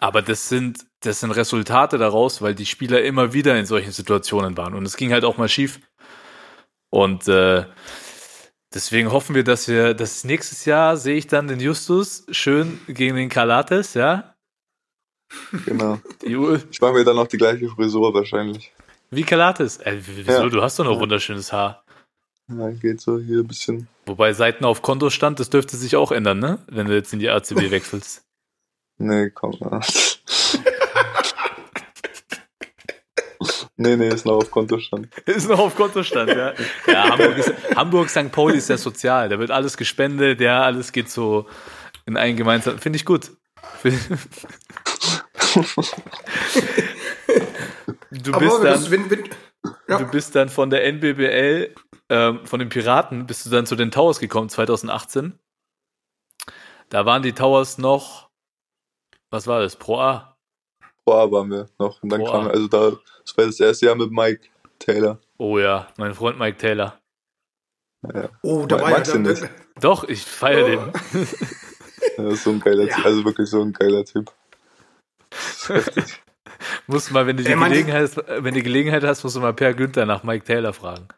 aber das sind, das sind Resultate daraus, weil die Spieler immer wieder in solchen Situationen waren. Und es ging halt auch mal schief. Und äh, deswegen hoffen wir, dass wir, dass nächstes Jahr sehe ich dann den Justus schön gegen den Kalates, ja. Genau. U- Ich mache mir dann noch die gleiche Frisur wahrscheinlich. wie Kalates. Äh, wieso? Ja. Du hast doch noch wunderschönes Haar. Ja, geht so hier ein bisschen. Wobei Seiten auf Kontostand, das dürfte sich auch ändern, ne? Wenn du jetzt in die ACB wechselst. Nee, komm. ah. nee, nee, ist noch auf Kontostand. Ist noch auf Kontostand, ja. Ja, Hamburg, ist, Hamburg St. Pauli ist ja sozial. Da wird alles gespendet, ja, alles geht so in einen gemeinsamen. Finde ich gut. Du bist dann, wenn, wenn, ja. du bist dann von der NBBL, ähm, von den Piraten, bist du dann zu den Towers gekommen, 2018. Da waren die Towers noch, was war das, Pro A? Boah, waren wir noch. Und dann Boah. kam, also da, das war das erste Jahr mit Mike Taylor. Oh ja, mein Freund Mike Taylor. oh, da war ja Magst du nicht? da, Doch, ich feiere Oh. den. Ja, ist so ein geiler Ja. Typ, also wirklich so ein geiler Typ. Musst du mal, wenn du die Er Gelegenheit, wenn du Gelegenheit hast, musst du mal Per Günther nach Mike Taylor fragen.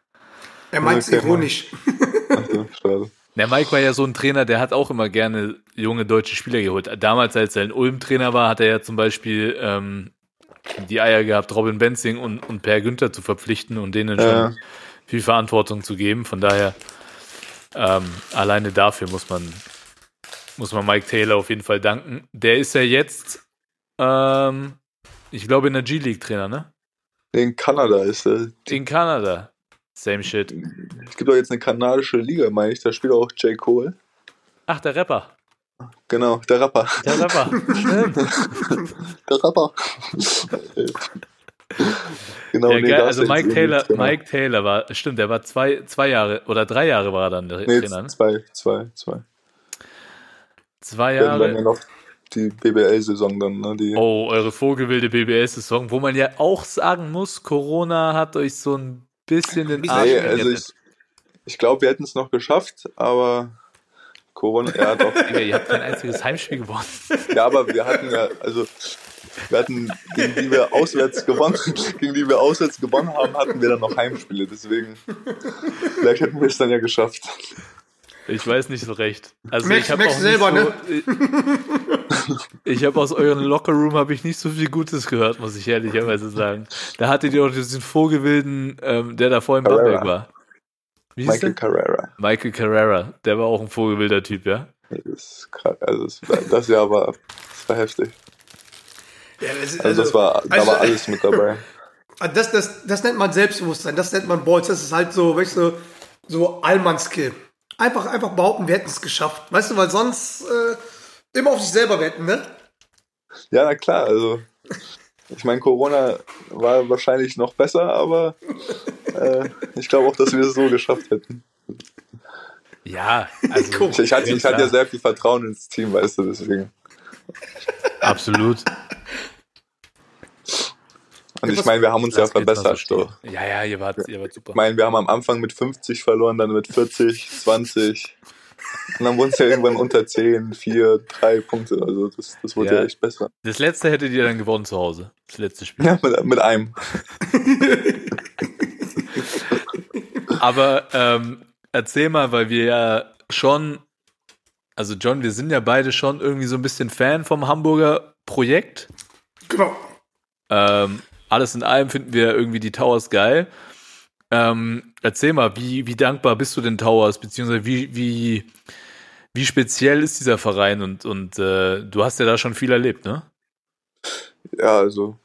er meint es Okay, ironisch. Schade. Der Mike war ja so ein Trainer, der hat auch immer gerne junge deutsche Spieler geholt. Damals, als er in Ulm Trainer war, hat er ja zum Beispiel ähm, die Eier gehabt, Robin Benzing und, und Per Günther zu verpflichten und denen Ja. schon viel Verantwortung zu geben. Von daher, ähm, alleine dafür muss man, muss man Mike Taylor auf jeden Fall danken. Der ist ja jetzt, ähm, ich glaube, in der G-League Trainer, ne? In Kanada ist er. In Kanada. Same shit. Es gibt auch jetzt eine kanadische Liga, meine ich. Da spielt auch J. Cole. Ach, der Rapper. Genau, der Rapper. Der Rapper. Stimmt. Der Rapper. genau, Ja, da Also Mike Taylor. Mike Taylor war, stimmt, der war zwei, zwei Jahre oder drei Jahre war er dann der Nee, Trainer. Ne? zwei, zwei, zwei. Zwei Wir hatten dann ja Jahre. noch die BBL-Saison dann, ne? Die, Oh, eure vogelwilde BBL-Saison, wo man ja auch sagen muss, Corona hat euch so ein bisschen den Arsch nee, also ich, ich glaube, wir hätten es noch geschafft, aber Corona, ja doch. Digga, ihr habt kein einziges Heimspiel gewonnen. ja, aber wir hatten ja, also wir hatten, gegen die wir auswärts gewonnen, gegen die wir auswärts gewonnen haben, hatten wir dann noch Heimspiele, deswegen vielleicht hätten wir es dann ja geschafft. Ich weiß nicht so recht. Also Merkst- ich habe auch selber, nicht so, Ich, ich habe aus euren Lockerroom habe ich nicht so viel Gutes gehört, muss ich ehrlicherweise sagen. Da hattet ihr auch diesen vogelwilden, ähm, der da vor in Carrera. Bamberg war. Wie Michael der? Carrera. Michael Carrera, der war auch ein vogelwilder Typ, ja? Das, ist krass, also das, das Jahr war, das war heftig. Ja, das, ist- Also das war, da also- war alles mit dabei. Das, das, das nennt man Selbstbewusstsein, das nennt man Balls, das ist halt so, weißt du, so Allmann-Skill. Einfach, einfach behaupten, wir hätten es geschafft. Weißt du, weil sonst äh, immer auf sich selber wetten, ne? Ja, na klar, also ich meine, Corona war wahrscheinlich noch besser, aber äh, ich glaube auch, dass wir es so geschafft hätten. Ja, also Ich, ich, hatte, ich hatte ja sehr viel Vertrauen ins Team, weißt du, deswegen. absolut. Und ich meine, wir haben uns ja verbessert. So. Ja, ja, ihr wart, ihr wart super. Ich meine, wir haben am Anfang mit 50 verloren, dann mit 40, 20. Und dann wurden es ja irgendwann unter 10, 4, 3 Punkte. Also das, das wurde ja. Ja. echt besser. Das letzte hättet ihr dann gewonnen zu Hause. Das letzte Spiel. Ja, mit, mit einem. Aber ähm, erzähl mal, weil wir ja schon, also John, wir sind ja beide schon irgendwie so ein bisschen Fan vom Hamburger Projekt. Genau. Ähm, alles in allem finden wir irgendwie die Towers geil. Ähm, erzähl mal, wie, wie dankbar bist du den Towers, beziehungsweise wie, wie, wie speziell ist dieser Verein und, und äh, du hast ja da schon viel erlebt, ne? Ja, also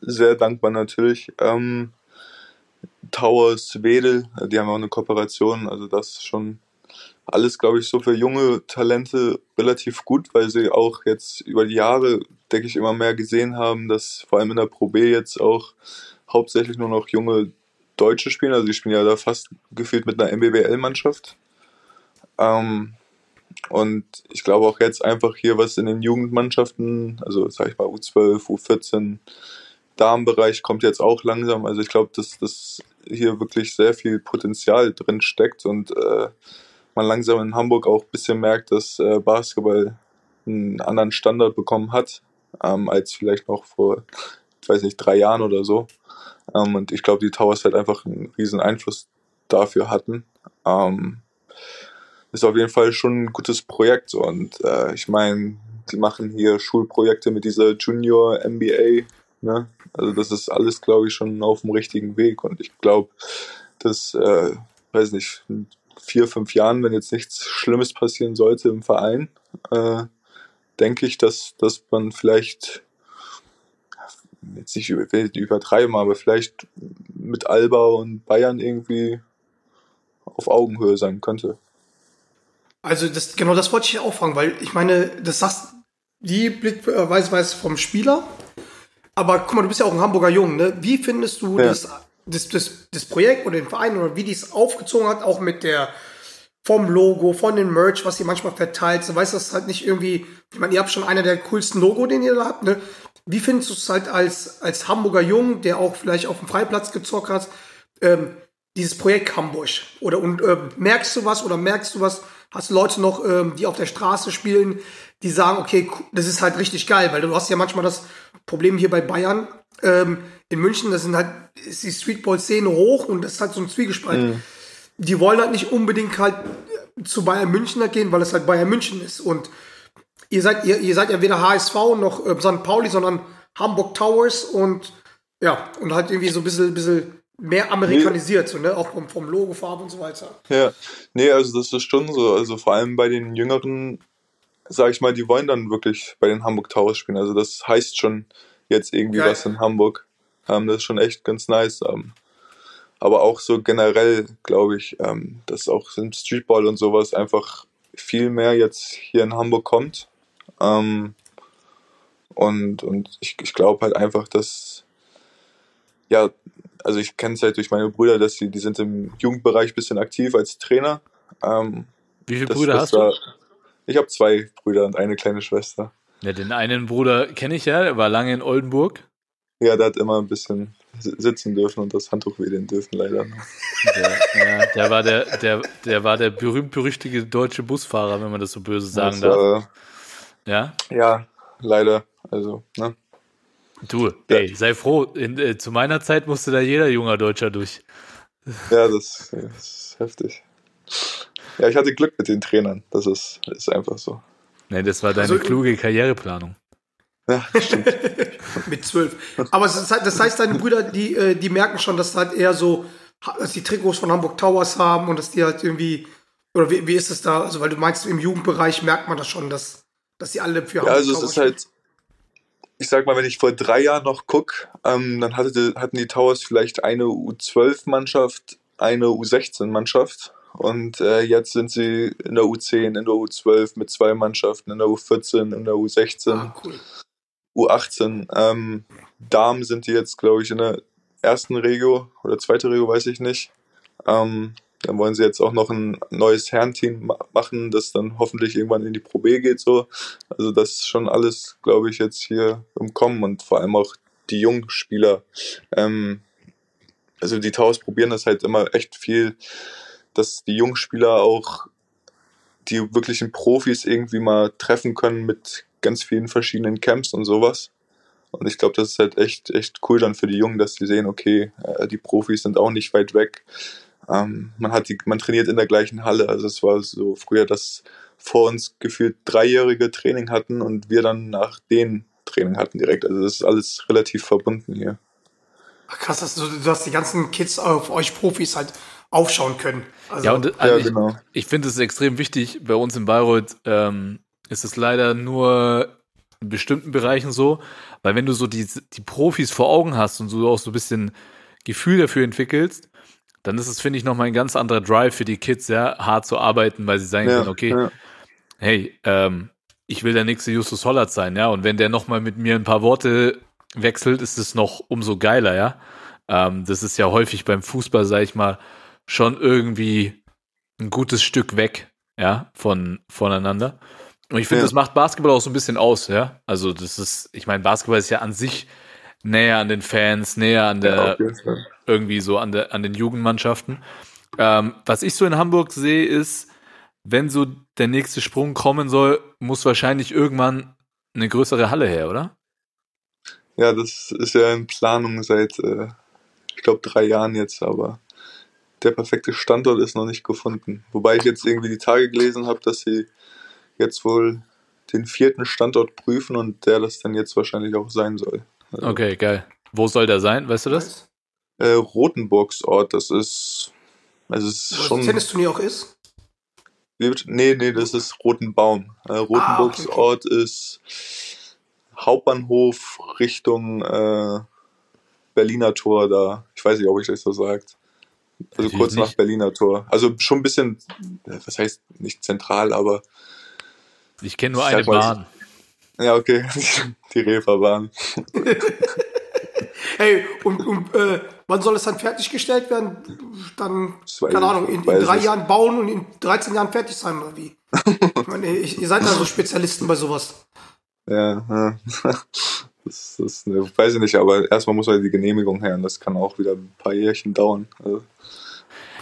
sehr dankbar natürlich. Ähm, Towers, Wedel, die haben auch eine Kooperation, also das ist schon alles, glaube ich, so für junge Talente relativ gut, weil sie auch jetzt über die Jahre, denke ich, immer mehr gesehen haben, dass vor allem in der Pro B jetzt auch hauptsächlich nur noch junge Deutsche spielen. Also die spielen ja da fast gefühlt mit einer MBBL-Mannschaft. Ähm, und ich glaube auch jetzt einfach hier, was in den Jugendmannschaften, also sag ich mal U12, U14, Damenbereich kommt jetzt auch langsam. Also ich glaube, dass, dass hier wirklich sehr viel Potenzial drin steckt und äh, man langsam in Hamburg auch ein bisschen merkt, dass äh, Basketball einen anderen Standard bekommen hat, ähm, als vielleicht noch vor, ich weiß nicht, drei Jahren oder so. Ähm, und ich glaube, die Towers halt einfach einen riesen Einfluss dafür hatten. Ähm, ist auf jeden Fall schon ein gutes Projekt und äh, ich meine, die machen hier Schulprojekte mit dieser Junior MBA. Ne? Also das ist alles, glaube ich, schon auf dem richtigen Weg und ich glaube, dass, äh, weiß nicht, in vier, fünf Jahren, wenn jetzt nichts Schlimmes passieren sollte im Verein, äh, denke ich, dass, dass man vielleicht jetzt nicht übertreiben, aber vielleicht mit Alba und Bayern irgendwie auf Augenhöhe sein könnte. Also das, genau das wollte ich auch fragen, weil ich meine, das sagst die Blickweise weiß vom Spieler, aber guck mal, du bist ja auch ein Hamburger Jung, ne? Wie findest du Ja. das, das, das, das Projekt oder den Verein oder wie die es aufgezogen hat, auch mit der vom Logo, von den Merch, was ihr manchmal verteilt, so weißt du, das halt nicht irgendwie, ich meine, ihr habt schon einer der coolsten Logo, den ihr da habt, ne? Wie findest du es halt als, als Hamburger Jung, der auch vielleicht auf dem Freiplatz gezockt hat, ähm, dieses Projekt Hamburg? Oder und äh, merkst du was oder merkst du was? Hast du Leute noch, ähm, die auf der Straße spielen, die sagen, okay, das ist halt richtig geil, weil du hast ja manchmal das Problem hier bei Bayern. Ähm, in München, das sind halt, ist die Streetball-Szene hoch und das ist halt so ein Zwiegespalt. Die wollen halt nicht unbedingt halt zu Bayern München gehen, weil es halt Bayern München ist. Und ihr seid, ihr, ihr seid ja weder HSV noch äh, St. Pauli, sondern Hamburg Towers und ja, und halt irgendwie so ein bisschen, bisschen mehr amerikanisiert, so, ne? Auch vom, vom Logo, Farbe und so weiter. Ja, nee, also das ist schon so. Also vor allem bei den Jüngeren, sag ich mal, die wollen dann wirklich bei den Hamburg Towers spielen. Also das heißt schon jetzt irgendwie Geil. was in Hamburg. Ähm, das ist schon echt ganz nice. Ähm, aber auch so generell, glaube ich, ähm, dass auch im Streetball und sowas einfach viel mehr jetzt hier in Hamburg kommt. Ähm, und, und ich, ich glaube halt einfach, dass, ja, also ich kenne es halt durch meine Brüder, dass die, die sind im Jugendbereich ein bisschen aktiv als Trainer. Ähm, Wie viele das- Brüder das hast du? war- Ich habe zwei Brüder und eine kleine Schwester. Ja, den einen Bruder kenne ich ja, der war lange in Oldenburg. Ja, der hat immer ein bisschen sitzen dürfen und das Handtuch wedeln dürfen, leider. Der, ja, der war der, der, der war der berühmt-berüchtigte deutsche Busfahrer, wenn man das so böse sagen Das darf. war- Ja? ja, leider. Also, ne? Du, ey, sei froh. In, äh, zu meiner Zeit musste da jeder junger Deutscher durch. Ja, das, das ist heftig. Ja, ich hatte Glück mit den Trainern. Das ist, ist einfach so. Nee, das war deine Also- kluge Karriereplanung. Ja, stimmt. Mit zwölf. Aber halt, das heißt, deine Brüder, die, äh, die merken schon, dass halt eher so, dass die Trikots von Hamburg Towers haben und dass die halt irgendwie, oder wie, wie ist es da? Also, weil du meinst, im Jugendbereich merkt man das schon, dass, dass die alle für Ja, also es ist halt, ich sag mal, wenn ich vor drei Jahren noch guck, ähm, dann hatte, hatten die Towers vielleicht eine U12-Mannschaft, eine U16-Mannschaft und äh, jetzt sind sie in der U10, in der U12 mit zwei Mannschaften, in der U14, in der U16. Ah, cool. U18. Ähm, Damen sind die jetzt, glaube ich, in der ersten Regio oder zweite Regio, weiß ich nicht. Ähm, dann wollen sie jetzt auch noch ein neues Herrenteam ma machen, das dann hoffentlich irgendwann in die Pro B geht. So. Also das ist schon alles, glaube ich, jetzt hier im Kommen und vor allem auch die jungen Spieler. Ähm, also die Towers probieren das halt immer echt viel, dass die jungen Spieler auch die wirklichen Profis irgendwie mal treffen können mit ganz vielen verschiedenen Camps und sowas. Und ich glaube, das ist halt echt, echt cool dann für die Jungen, dass die sehen, okay, äh, die Profis sind auch nicht weit weg. Ähm, man hat die, man trainiert in der gleichen Halle. Also es war so früher, dass vor uns gefühlt dreijährige Training hatten und wir dann nach denen Training hatten direkt. Also das ist alles relativ verbunden hier. Ach, krass, dass, du, dass die ganzen Kids auf euch Profis halt aufschauen können. Also, Ja, und also Ja, ich, genau. ich finde es extrem wichtig. Bei uns in Bayreuth ähm, ist es leider nur in bestimmten Bereichen so, weil wenn du so die, die Profis vor Augen hast und so auch so ein bisschen Gefühl dafür entwickelst, dann ist es, finde ich, nochmal ein ganz anderer Drive für die Kids, ja, hart zu arbeiten, weil sie sagen Ja, können, okay, ja. hey, ähm, ich will der nächste Justus Hollert sein, ja, und wenn der nochmal mit mir ein paar Worte wechselt, ist es noch umso geiler, ja. Ähm, das ist ja häufig beim Fußball, sag ich mal, schon irgendwie ein gutes Stück weg, ja, von, voneinander. Und ich finde, Ja. das macht Basketball auch so ein bisschen aus, ja. Also, das ist, ich meine, Basketball ist ja an sich näher an den Fans, näher an der, Ja, irgendwie so an, der, an den Jugendmannschaften. Ähm, was ich so in Hamburg sehe, ist, wenn so der nächste Sprung kommen soll, muss wahrscheinlich irgendwann eine größere Halle her, oder? Ja, das ist ja in Planung seit, äh, ich glaube, drei Jahren jetzt, aber der perfekte Standort ist noch nicht gefunden. Wobei ich jetzt irgendwie die Tage gelesen habe, dass sie jetzt wohl den vierten Standort prüfen und der das dann jetzt wahrscheinlich auch sein soll. Also, Okay, geil. Wo soll der sein? Weißt du das? Äh, Rotenburgsort, das ist, also es ist Wo das schon. Tennisturnier auch ist. Nee, nee, das ist Rotenbaum. Äh, Rotenburgsort ist Hauptbahnhof Richtung äh, Berliner Tor da. Ich weiß nicht, ob ich das so sagt. Also Natürlich kurz nach nicht. Berliner Tor. Also schon ein bisschen, äh, was heißt nicht zentral, aber Ich kenne nur Sag eine mal, Bahn. ja, okay, die Reeperbahn. Hey, und, und äh, wann soll es dann fertiggestellt werden? Dann, Das weiß keine ich- Ahnung, in, in drei ich. Jahren bauen und in 13 Jahren fertig sein oder wie? ich meine, ich, ihr seid ja so Spezialisten bei sowas. Ja, ja. Das ist, ne, weiß ich nicht, aber erstmal muss halt die Genehmigung her und das kann auch wieder ein paar Jährchen dauern. Also,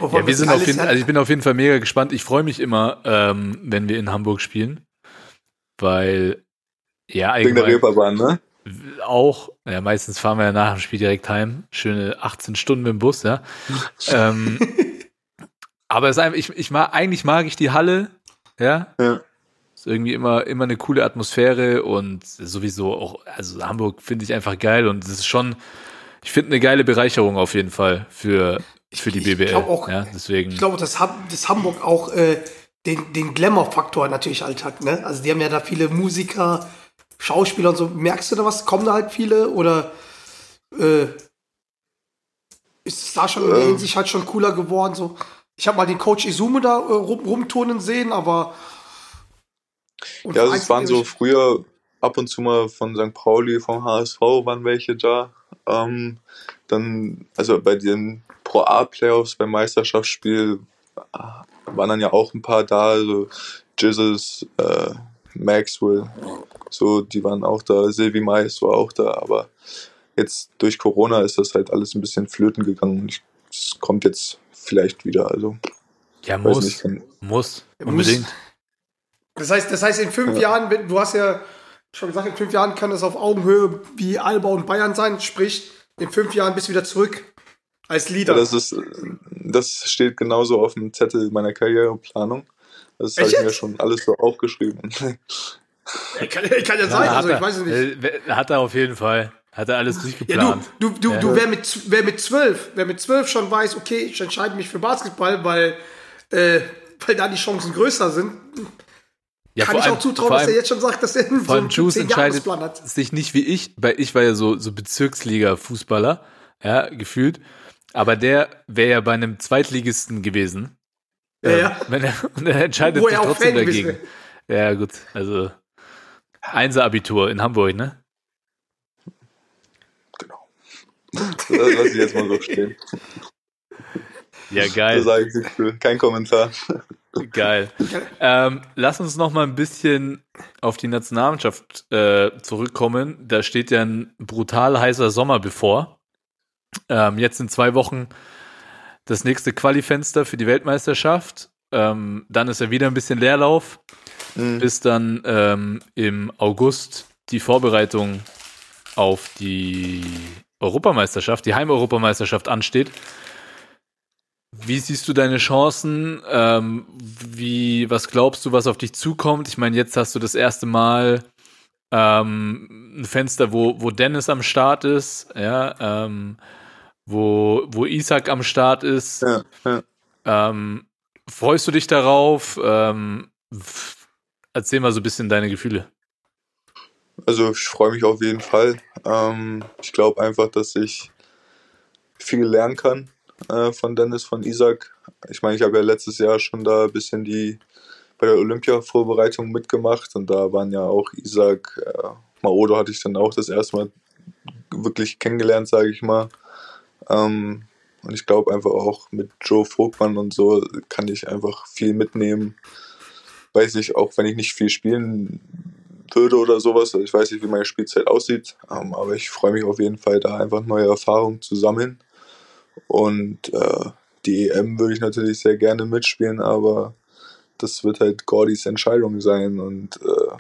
Ja, wir das sind auf jeden, also ich bin auf jeden Fall mega gespannt. Ich freue mich immer, ähm, wenn wir in Hamburg spielen, weil ja wegen der allgemein Reeperbahn, ne? auch, ja, meistens fahren wir ja nach dem Spiel direkt heim, schöne 18 Stunden mit dem Bus, ja. ähm, aber es ist einfach, ich, ich mag, eigentlich mag ich die Halle, ja. Ja. Ist irgendwie immer, immer eine coole Atmosphäre und sowieso auch, also Hamburg finde ich einfach geil und es ist schon, ich finde eine geile Bereicherung auf jeden Fall für, für die Ich BBL. glaub auch- ja, deswegen. Ich glaube, dass, Ham- dass Hamburg auch äh, den, den Glamour-Faktor natürlich halt hat. Ne? Also die haben ja da viele Musiker, Schauspieler und so. Merkst du da was? Kommen da halt viele? Oder äh, ist es da schon in der Ähm. Hinsicht halt schon cooler geworden? So? Ich habe mal den Coach Izume da äh, rum, rumturnen sehen, aber Ja, also es waren so früher ab und zu mal von St. Pauli, vom HSV waren welche da. Ähm, dann, also bei den Pro A Playoffs beim Meisterschaftsspiel waren dann ja auch ein paar da, also Jizzes, äh, Maxwell, so, die waren auch da, Silvi Mais war auch da, aber jetzt durch Corona ist das halt alles ein bisschen flöten gegangen. Ich- Es kommt jetzt vielleicht wieder, also Ja, muss. nicht, kann, Muss. Ja, Unbedingt. Das heißt, das heißt, in fünf Jahren, wenn- du hast ja schon gesagt, in fünf Jahren kann das auf Augenhöhe wie Alba und Bayern sein. Sprich, in fünf Jahren bist du wieder zurück als Leader. Ja, das ist, das steht genauso auf dem Zettel meiner Karriereplanung. Das habe ich mir schon alles so aufgeschrieben. kann, kann ja sein, also ich weiß es nicht. Äh, Hat er auf jeden Fall. Hat er alles Ja, durchgeplant. du, du, du, Ja. du wer, mit, wer mit zwölf, wer mit zwölf schon weiß, okay, ich entscheide mich für Basketball, weil, äh, weil da die Chancen größer sind, ja, kann ich allem- auch zutrauen, dass er jetzt schon sagt, dass er so Vor allem einen Juice entscheidet 10-Jahres-Plan hat. sich nicht wie ich, weil ich war ja so, so Bezirksliga-Fußballer, ja, gefühlt. Aber der wäre ja bei einem Zweitligisten gewesen. Ja, Ähm, ja. Wenn er, und er entscheidet Wo sich er trotzdem Fan dagegen. Ja, gut. Also Einser-Abitur in Hamburg, ne? genau. Das lasse ich jetzt mal so stehen. Ja, geil. sage ich nichts für. Kein Kommentar. Geil. Ähm, lass uns noch mal ein bisschen auf die Nationalmannschaft äh, zurückkommen. Da steht ja ein brutal heißer Sommer bevor. Ähm, jetzt in zwei Wochen das nächste Qualifenster für die Weltmeisterschaft. Ähm, dann ist ja wieder ein bisschen Leerlauf, Mhm. bis dann ähm, im August die Vorbereitung auf die Europameisterschaft, die Heimeuropameisterschaft ansteht. Wie siehst du deine Chancen? Ähm, wie, was glaubst du, was auf dich zukommt? Ich meine, jetzt hast du das erste Mal ähm, ein Fenster, wo, wo Dennis am Start ist, ja, ähm, wo, wo Isaac am Start ist. Ja, ja. Ähm, freust du dich darauf? Ähm, erzähl mal so ein bisschen deine Gefühle. also ich freue mich auf jeden Fall. Ähm, ich glaube einfach, dass ich viel lernen kann äh, von Dennis, von Isaac. Ich meine, ich habe ja letztes Jahr schon da ein bisschen die bei der Olympia-Vorbereitung mitgemacht und da waren ja auch Isaac, äh, Maodo hatte ich dann auch das erste Mal wirklich kennengelernt, sage ich mal. Ähm, und ich glaube einfach auch mit Joe Vogtmann und so kann ich einfach viel mitnehmen. Weiß ich, auch wenn ich nicht viel spielen würde oder sowas, ich weiß nicht, wie meine Spielzeit aussieht, ähm, aber ich freue mich auf jeden Fall, da einfach neue Erfahrungen zu sammeln. Und äh, die EM würde ich natürlich sehr gerne mitspielen, aber das wird halt Gordys Entscheidung sein und äh,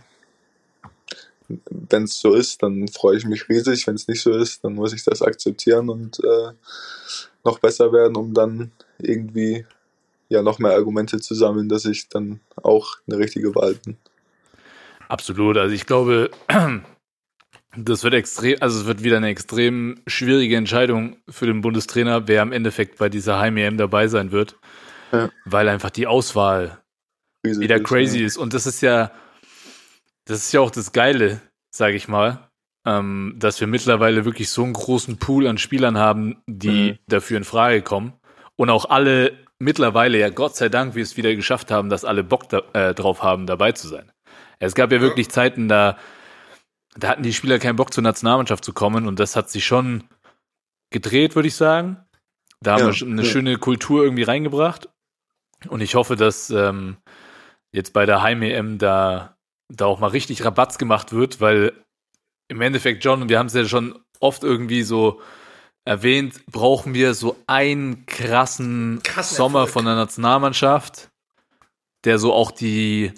wenn es so ist, dann freue ich mich riesig. Wenn es nicht so ist, dann muss ich das akzeptieren und äh, noch besser werden, um dann irgendwie ja noch mehr Argumente zu sammeln, dass ich dann auch eine richtige Wahl bin. Absolut. Also ich glaube, das wird extrem, also es wird wieder eine extrem schwierige Entscheidung für den Bundestrainer, wer im Endeffekt bei dieser Heim-EM dabei sein wird, Ja. weil einfach die Auswahl Riesig wieder ist, crazy ja. ist. Und das ist ja, das ist ja auch das Geile, sage ich mal, ähm, dass wir mittlerweile wirklich so einen großen Pool an Spielern haben, die Mhm. dafür in Frage kommen. Und auch alle mittlerweile, ja Gott sei Dank, wir es wieder geschafft haben, dass alle Bock da, äh, drauf haben, dabei zu sein. Es gab ja wirklich Zeiten, da, da hatten die Spieler keinen Bock zur Nationalmannschaft zu kommen und das hat sich schon gedreht, würde ich sagen. Da haben Ja, wir schon eine ja. schöne Kultur irgendwie reingebracht. Und ich hoffe, dass ähm, jetzt bei der Heim-EM da, da auch mal richtig Rabatz gemacht wird, weil im Endeffekt, John, und wir haben es ja schon oft irgendwie so erwähnt, brauchen wir so einen krassen, Krassen Sommer Erfolg. von der Nationalmannschaft, der so auch die,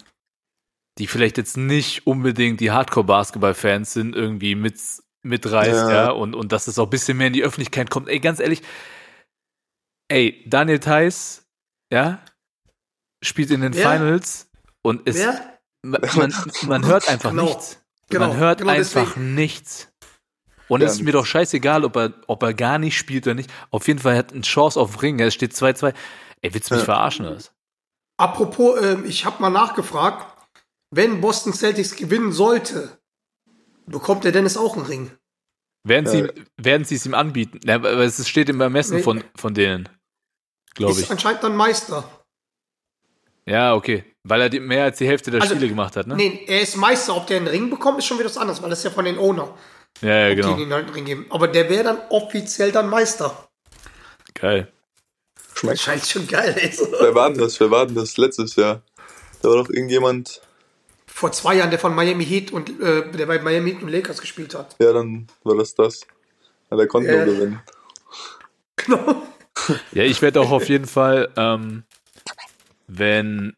die vielleicht jetzt nicht unbedingt die Hardcore-Basketball-Fans sind, irgendwie mit, mitreißt, ja, Ja. und, und dass es auch ein bisschen mehr in die Öffentlichkeit kommt. Ey, ganz ehrlich, ey, Daniel Theiss, ja, spielt in den Wer? Finals und es, Wer? Man, man, hört einfach Genau. nichts. Genau, man hört genau einfach deswegen. nichts. Und Ja, es ist mir doch scheißegal, ob er, ob er gar nicht spielt oder nicht. Auf jeden Fall hat er eine Chance auf Ring. Es steht 2-2. Ey, willst du mich Ja. verarschen oder was? Apropos, ähm, ich habe mal nachgefragt, wenn Boston Celtics gewinnen sollte, bekommt der Dennis auch einen Ring. Werden sie, Ja. werden sie es ihm anbieten? Ja, aber es steht im Ermessen Nee. von, von denen. Glaube Ist ich. anscheinend dann Meister. Ja, okay. Weil er die, mehr als die Hälfte der Also, Spiele gemacht hat, ne? Nee, er ist Meister. Ob der einen Ring bekommt, ist schon wieder was anderes, weil das ist ja von den Owner, ja, ja, die genau. ihn halt einen Ring geben. Aber der wäre dann offiziell dann Meister. Geil. Schmeckt. Scheint schon geil. ey. Wer war denn das? Wer war denn das letztes Jahr? Da war doch irgendjemand, Vor zwei Jahren, der von Miami Heat und äh, der bei Miami Heat und Lakers gespielt hat. ja, dann war das das. Ja, der konnte Ja. nur gewinnen. Genau. Ja, ich werde auch auf jeden Fall, ähm, wenn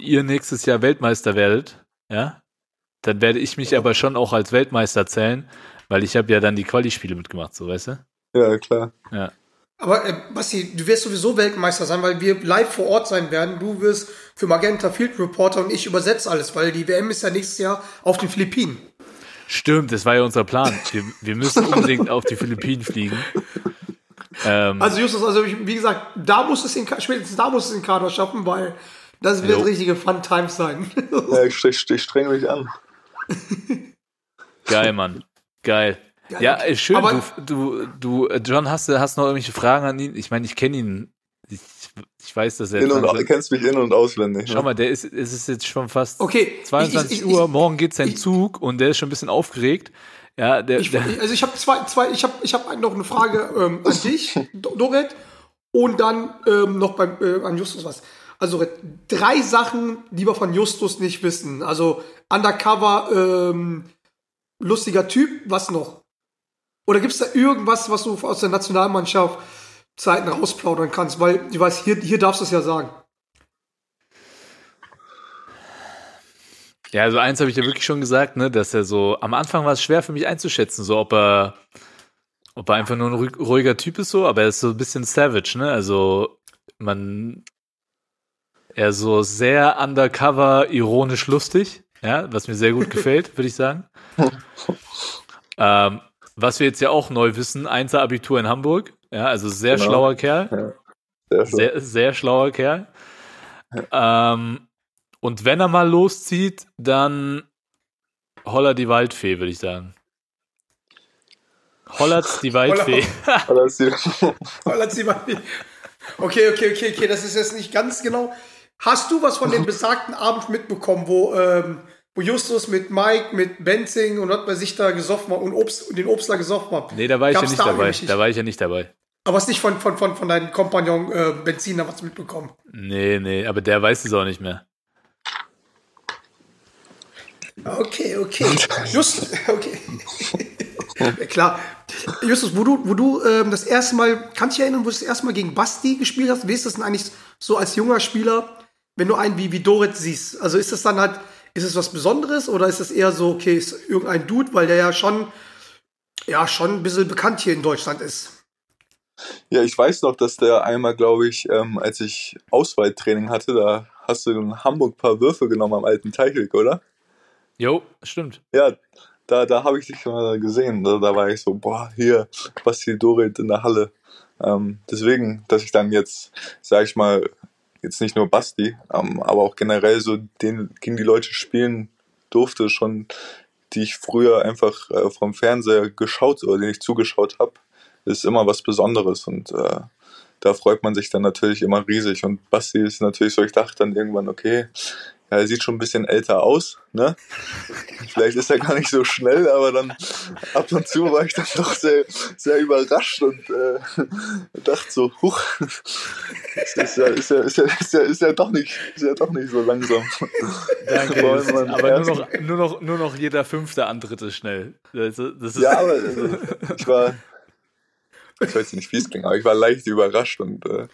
ihr nächstes Jahr Weltmeister werdet, ja, dann werde ich mich aber schon auch als Weltmeister zählen, weil ich habe ja dann die Quali-Spiele mitgemacht, so weißt du? Ja, klar. Ja. Aber äh, Basti, du wirst sowieso Weltmeister sein, weil wir live vor Ort sein werden. Du wirst für Magenta Field Reporter und ich übersetze alles, weil die WM ist ja nächstes Jahr auf den Philippinen. Stimmt, das war ja unser Plan. Wir, wir müssen unbedingt auf die Philippinen fliegen. Ähm, Also Justus, also ich, wie gesagt, da muss es in, spätestens da muss es in Kader schaffen, weil das wird Jo. richtige Fun Times sein. Ja, ich, ich, ich strenge mich an. geil, Mann. Geil. Geil. Ja, äh, schön. Aber- du, du, du, äh, John, hast du hast noch irgendwelche Fragen an ihn? Ich meine, ich kenne ihn. Ich, ich weiß, dass er. In und, langsam- au- kennst mich in- und auswendig. Schau Ne? mal, der ist, es ist jetzt schon fast Okay, ich- 22 ich- ich- Uhr, ich- morgen geht sein ich- Zug und der ist schon ein bisschen aufgeregt. Ja, der, Ich, der, also ich habe zwei, zwei, ich habe ich hab noch eine Frage ähm, an dich, Do- Doret, und dann ähm, noch beim, äh, an Justus was. Also drei Sachen, die wir von Justus nicht wissen. Also undercover, ähm, lustiger Typ, was noch? Oder gibt es da irgendwas, was du aus der Nationalmannschaft Zeiten rausplaudern kannst? Weil ich weiß, hier, hier darfst du es ja sagen. ja, also eins habe ich ja wirklich schon gesagt, ne, dass er so, am Anfang war es schwer für mich einzuschätzen, so ob er, ob er einfach nur ein ruhig- ruhiger Typ ist so, aber er ist so ein bisschen savage, ne, also man, er ist so sehr undercover, ironisch lustig, ja, was mir sehr gut gefällt, würde ich sagen. ähm, was wir jetzt ja auch neu wissen, Einser-Abitur in Hamburg, ja, also sehr Genau. schlauer Kerl. Sehr schön. Sehr, sehr schlauer Kerl. Ähm, und wenn er mal loszieht, dann Holler die Waldfee, würde ich sagen. Hollert's die Waldfee. Die, mal- Okay, okay, okay, okay, das ist jetzt nicht ganz genau. Hast du was von dem besagten Abend mitbekommen, wo, ähm, wo Justus mit Mike, mit Benzing und was bei sich da gesoffen hat und, Obst, und den Obstler gesoffen hat? Nee, da war ich Gab's ja nicht da dabei. Da war ich ja nicht dabei. Aber hast nicht von, von, von, von deinem Kompagnon äh, Benziner was mitbekommen? Nee, nee, aber der weiß es auch nicht mehr. Okay, okay. Just, okay. ja, klar. Justus, wo du, wo du ähm, das erste Mal, kannst du dich erinnern, wo du das erste Mal gegen Basti gespielt hast? Wie ist das denn eigentlich so als junger Spieler, wenn du einen wie, wie Dorit siehst? Also ist das dann halt, ist es was Besonderes oder ist es eher so, okay, ist irgendein Dude, weil der ja schon, ja, schon ein bisschen bekannt hier in Deutschland ist? ja, ich weiß noch, dass der einmal, glaube ich, ähm, als ich Auswahltraining hatte, da hast du in Hamburg ein paar Würfe genommen am alten Teichweg, oder? Jo, stimmt. Ja, da, da habe ich dich mal gesehen. Da, da war ich so, boah, hier, Basti Dorit in der Halle. Ähm, deswegen, dass ich dann jetzt, sag ich mal, jetzt nicht nur Basti, ähm, aber auch generell so den, gegen die Leute spielen durfte, schon, die ich früher einfach äh, vom Fernseher geschaut oder denen ich zugeschaut habe, ist immer was Besonderes und äh, da freut man sich dann natürlich immer riesig. Und Basti ist natürlich so, ich dachte dann irgendwann, okay, ja, er sieht schon ein bisschen älter aus, ne? Vielleicht ist er gar nicht so schnell, aber dann ab und zu war ich dann doch sehr, sehr überrascht und äh, dachte so, huch, ist, ja, ist, ja, ist, ja, ist, ja, ist ja doch nicht, ist ja doch nicht so langsam. Danke. Aber nur noch, nur, noch, nur noch jeder fünfte Antritt ist schnell. Das ist, Ja, aber also, ich war, ich weiß nicht, wie es klingt, aber ich war leicht überrascht und äh,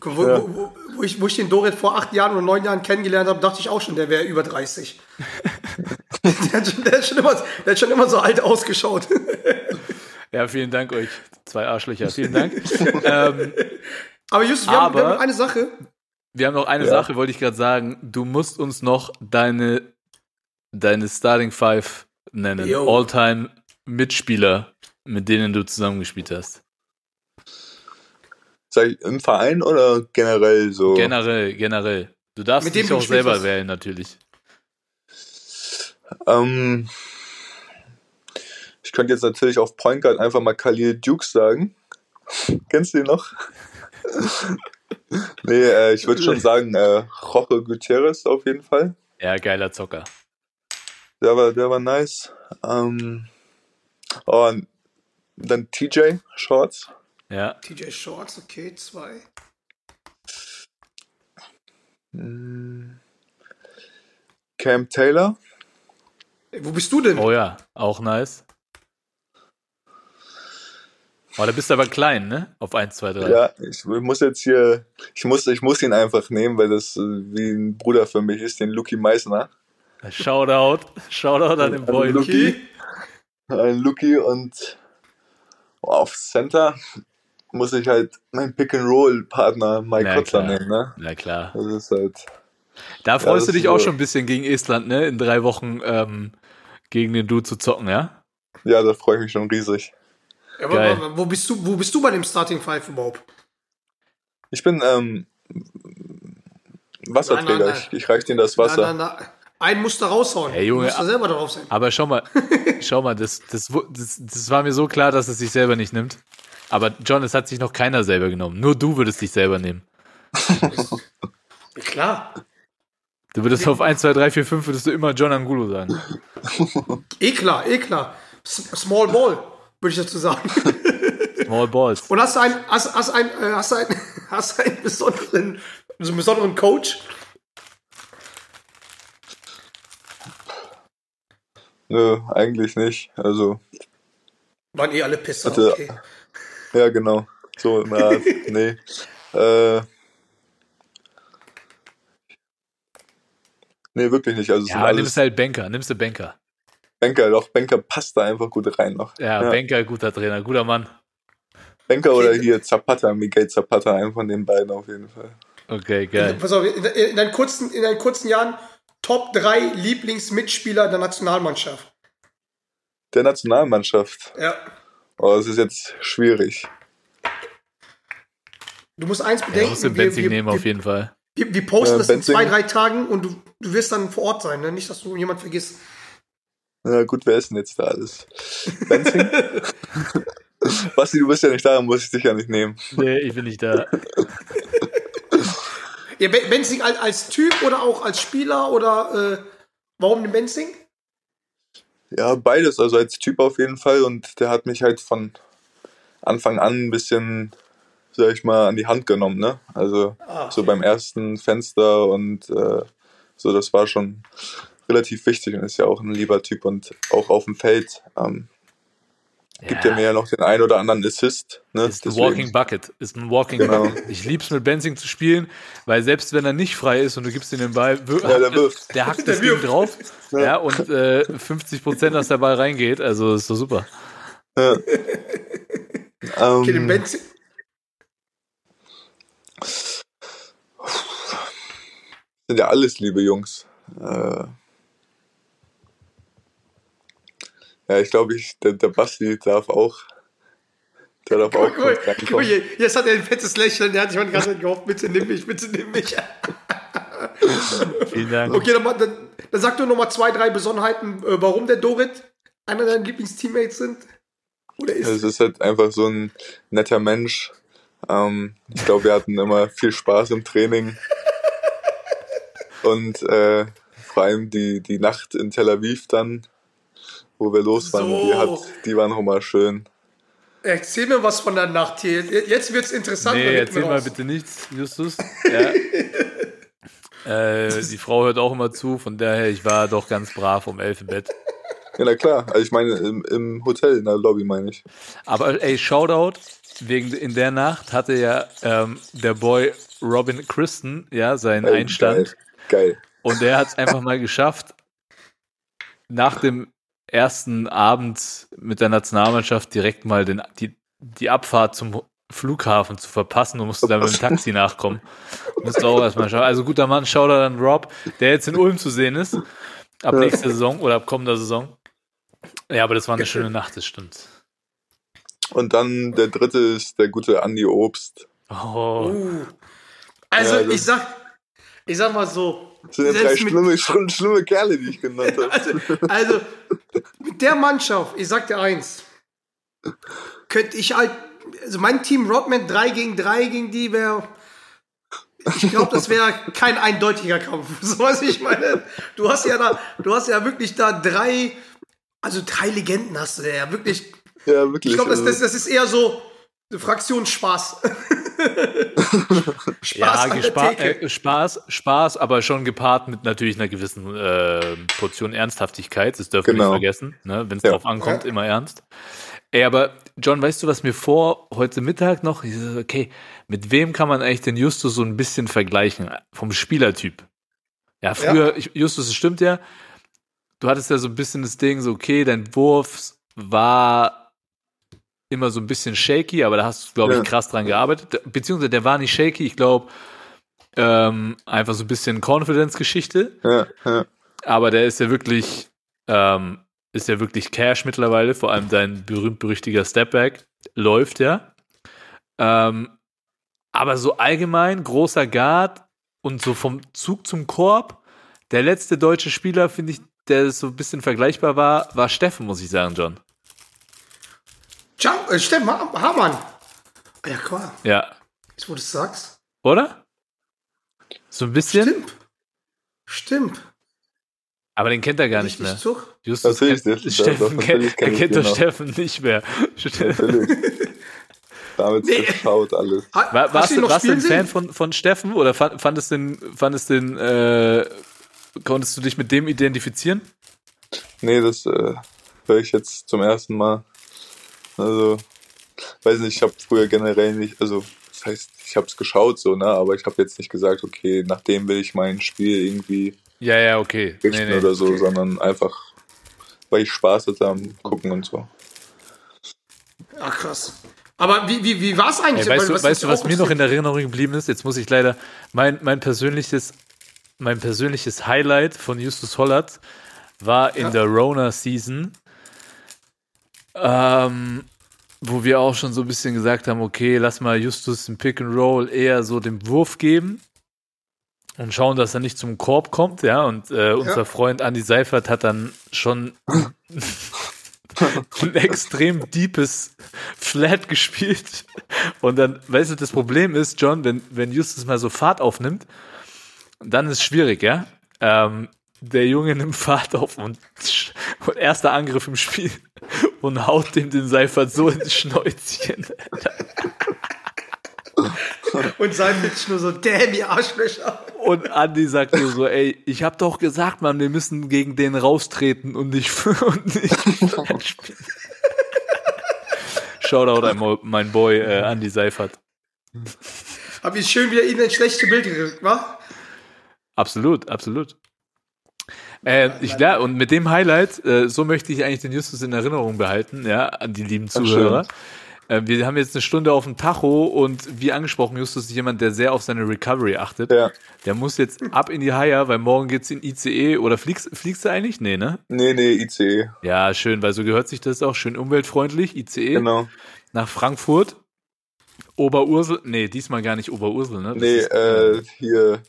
Wo, Ja. wo, wo, wo, ich, wo ich den Dorit vor acht Jahren oder neun Jahren kennengelernt habe, dachte ich auch schon, der wäre über 30. der, hat schon, der, hat schon immer, der hat schon immer so alt ausgeschaut. ja, vielen Dank euch, zwei Arschlöcher. Vielen Dank. ähm, Aber Justus, wir, haben, wir haben noch eine Sache. wir haben noch eine Ja. Sache, wollte ich gerade sagen. Du musst uns noch deine, deine Starting Five nennen. All-Time Mitspieler, mit denen du zusammengespielt hast. Sag ich, im Verein oder generell so? Generell, generell. Du darfst Mit dem dich auch selber hast. wählen, natürlich. Ähm, ich könnte jetzt natürlich auf Point Guard einfach mal Khalil Duke sagen. Kennst du ihn noch? nee, äh, ich würde schon sagen, äh, Jorge Gutierrez auf jeden Fall. Ja, geiler Zocker. Der war, der war nice. Ähm, oh, und dann TJ Shorts. Ja. TJ Shorts, okay, zwei. Cam Taylor. Ey, Wo bist du denn? Oh ja, auch nice. Oh, da bist du aber klein, ne? Auf 1, 2, 3. Ja, ich muss jetzt hier, ich muss, ich muss ihn einfach nehmen, weil das äh, wie ein Bruder für mich ist, den Lucky Meissner. Shoutout. Shoutout an den Boy. Luki. Luki. Ein Lucky und oh, auf Center muss ich halt meinen Pick-and-Roll-Partner Mike Na Kotler klar. nehmen, ne? Na klar. Das ist halt, Da freust das du dich auch so. schon ein bisschen gegen Estland, ne? In drei Wochen ähm, gegen den Dude zu zocken, ja? ja, da freue ich mich schon riesig. Ja, geil. aber, wo bist du, wo bist du bei dem Starting Five überhaupt? Ich bin ähm, Wasserträger, Nein, nein, nein. Ich, ich reiche dir das Wasser. Na. Einen musst du raushauen. Ey, Junge, du musst da selber drauf sein. Aber schau mal, schau mal, das, das, das, das war mir so klar, dass es sich selber nicht nimmt. Aber John, es hat sich noch keiner selber genommen. Nur du würdest dich selber nehmen. Klar. Du würdest auf 1, 2, 3, 4, 5 würdest du immer John Angulo sagen. Eh klar, eh klar. Small Ball, würde ich dazu sagen. Small Balls. Und hast du einen, hast, hast einen, äh, hast du einen, hast du einen besonderen, so einen besonderen Coach? Nö, eigentlich nicht. Also, Waren eh alle Pisser, Hatte- okay. Ja, genau. So Art, nee. Äh, nee, wirklich nicht. Also, Ja, alles nimmst halt Banker, nimmst du Banker. Banker. Doch, Banker passt da einfach gut rein noch. Ja, Banker, guter Trainer, guter Mann. Banker oder hier Zapata, Miguel Zapata, einen von den beiden auf jeden Fall. Okay, geil. Pass auf, in, in, deinen kurzen, in deinen kurzen Jahren Top 3 Lieblingsmitspieler der Nationalmannschaft. Der Nationalmannschaft. Ja. Oh, das ist jetzt schwierig. Du musst eins Ja, bedenken. musst du wir, Benzing wir, nehmen auf wir, jeden Fall. wir, wir posten Äh, das in Benzing. zwei, drei Tagen und du, du wirst dann vor Ort sein. Ne? Nicht, dass du jemand vergisst. Na gut, wer ist denn jetzt da alles? Benzing? Basti, du bist ja nicht da, muss ich dich ja nicht nehmen. Nee, ich bin nicht da. Ja, Ben- Benzing als, als Typ oder auch als Spieler oder äh, warum den Benzing? Ja, beides, also als Typ auf jeden Fall. Und der hat mich halt von Anfang an ein bisschen, sag ich mal, an die Hand genommen, ne? Also Ah, so beim ersten Fenster und äh, so, das war schon relativ wichtig und ist ja auch ein lieber Typ und auch auf dem Feld ähm, gibt ja. mir ja noch den ein oder anderen Assist, ne? Ist ein Walking Bucket. Ist ein Walking Genau. Bucket. Ich lieb's mit Benzing zu spielen, weil selbst wenn er nicht frei ist und du gibst ihm den Ball, wir- Ja, der wirft. der hackt Der das Ding drauf. Ja, und äh, 50 Prozent, dass der Ball reingeht. Also ist doch super. Ja. Okay, den Ähm, Benzing. sind ja alles liebe Jungs. Äh, ja, ich glaube, ich, der, der Basti darf auch. Der darf auch Guck mal, kurz guck mal, jetzt hat er ein fettes Lächeln, der hat sich schon die ganze Zeit gehofft, bitte nimm mich, bitte nimm mich. Vielen Dank. Okay, dann, dann, dann sag doch noch mal zwei, drei Besonderheiten, äh, warum der Dorit einer deiner Lieblingsteammates sind. Oder ist. Es ist halt einfach so ein netter Mensch. Ähm, ich glaube, wir hatten immer viel Spaß im Training. Und äh, vor allem die, die Nacht in Tel Aviv dann, wo wir los waren, So. die, hat, die waren nochmal schön. Erzähl mir was von der Nacht hier. Jetzt wird's interessant. Nee, wird erzähl mal bitte nichts, Justus. Ja. äh, die Frau hört auch immer zu, von daher, ich war doch ganz brav um elf im Bett. Ja, na klar. Also ich meine, im, im Hotel, in der Lobby meine ich. Aber ey, Shoutout, wegen in der Nacht hatte ja ähm, der Boy Robin Christen ja seinen Ey, Einstand Geil. geil. und der hat es einfach mal geschafft, nach dem ersten Abend mit der Nationalmannschaft direkt mal den, die, die Abfahrt zum Flughafen zu verpassen und musste dann mit dem Taxi nachkommen. Musste auch erstmal schauen. Also guter Mann, Shoutout an Rob, der jetzt in Ulm zu sehen ist. Ab nächster Saison oder ab kommender Saison. Ja, aber das war eine schöne Nacht, das stimmt. Und dann der dritte ist der gute Andy Obst. Oh. Uh. Also, Ja, ich sag, ich sag mal so. Das sind ja drei schlimme, schlimme, Kerle, die ich genannt habe. Also, also, mit der Mannschaft, ich sag dir eins, könnte ich halt, also mein Team Rodman 3 gegen 3 gegen die wäre, ich glaube, das wäre kein eindeutiger Kampf. So was ich meine. Du hast ja da, du hast ja wirklich da drei, also drei Legenden hast du ja wirklich. Ja, wirklich. Ich glaube, das, also- das, das ist eher so Fraktion Spaß. Spaß Ja, Gespa äh, Spaß, Spaß, aber schon gepaart mit natürlich einer gewissen äh, Portion Ernsthaftigkeit. Das dürfen wir Genau. nicht vergessen. Ne? Wenn es Ja. drauf ankommt, immer ernst. Ey, aber John, weißt du, was mir vor heute Mittag noch? Ich so, okay, mit wem kann man eigentlich den Justus so ein bisschen vergleichen? Vom Spielertyp. Ja, früher, Ich, Justus, es stimmt ja. Du hattest ja so ein bisschen das Ding, so, okay, dein Wurf war immer so ein bisschen shaky, aber da hast du, glaube ich, Ja. krass dran gearbeitet. Beziehungsweise der war nicht shaky, ich glaube, ähm, einfach so ein bisschen Confidence-Geschichte. ja, ja. Aber der ist ja wirklich, ähm, ist ja wirklich Cash mittlerweile, vor allem dein berühmt-berüchtiger Stepback läuft ja. Ähm, aber so allgemein, großer Guard und so vom Zug zum Korb, der letzte deutsche Spieler, finde ich, der so ein bisschen vergleichbar war, war Steffen, muss ich sagen, John. Ciao, äh, Steffen Ha- Hamann. Ah Ja, klar. Ja. Jetzt, wo du es sagst. Oder? So ein bisschen? Stimmt. Stimmt. Aber den kennt er gar nicht mehr. Zug. Justus Natürlich, kennt, das- Steffen das- kennt, er ich kennt den doch. Steffen nicht mehr. Damit Nee. geschaut alles. War, hast warst ihn du, warst du ein Fan sehen? von, von Steffen oder fand, fandest den, fandest den, äh, konntest du dich mit dem identifizieren? Nee, das äh, höre ich jetzt zum ersten Mal. Also, weiß nicht, ich habe früher generell nicht, also das heißt, ich habe es geschaut so, ne, aber ich habe jetzt nicht gesagt, okay, nach dem will ich mein Spiel irgendwie Ja, ja, okay. Nee, richten nee. oder so, sondern einfach, weil ich Spaß hatte am Gucken und so. Ach, krass. Aber wie, wie, wie war es eigentlich? Ey, weißt du, weißt du, was mir noch in. Erinnerung geblieben ist? Jetzt muss ich leider mein, mein persönliches mein persönliches Highlight von Justus Hollert war in Ja. der Rona Season, ähm, wo wir auch schon so ein bisschen gesagt haben, okay, lass mal Justus im Pick and Roll eher so den Wurf geben. und schauen, dass er nicht zum Korb kommt, ja. Und äh, unser Ja. Freund Andy Seifert hat dann schon ein extrem deepes Flat gespielt. Und dann, weißt du, das Problem ist, John, wenn, wenn Justus mal so Fahrt aufnimmt, dann ist schwierig, ja. Ähm, der Junge nimmt Fahrt auf und, und erster Angriff im Spiel und haut dem den Seifert so ins Schnäuzchen. Und sein Bitch nur so, damn, ihr Arschlöcher. Und Andy sagt nur so, ey, ich hab doch gesagt, Mann, wir müssen gegen den raustreten und nicht, und nicht spielen. Shoutout an mein Boy äh, Andy Seifert. Hab ich schön wieder ihnen ein schlechtes Bild gerückt, wa? Absolut, absolut. Äh, ich, ja, und mit dem Highlight, äh, so möchte ich eigentlich den Justus in Erinnerung behalten, ja, an die lieben. Zuhörer. Äh, wir haben jetzt eine Stunde auf dem Tacho und wie angesprochen, Justus ist jemand, der sehr auf seine Recovery achtet. Ja. Der muss jetzt ab in die Haier, weil morgen geht's in ICE oder fliegst, fliegst du eigentlich? Nee, ne? Nee, nee, ICE. Ja, schön, weil so gehört sich das auch schön umweltfreundlich. ICE Genau. nach Frankfurt. Oberursel, nee, diesmal gar nicht Oberursel, ne? Das Nee, ist, äh, hier,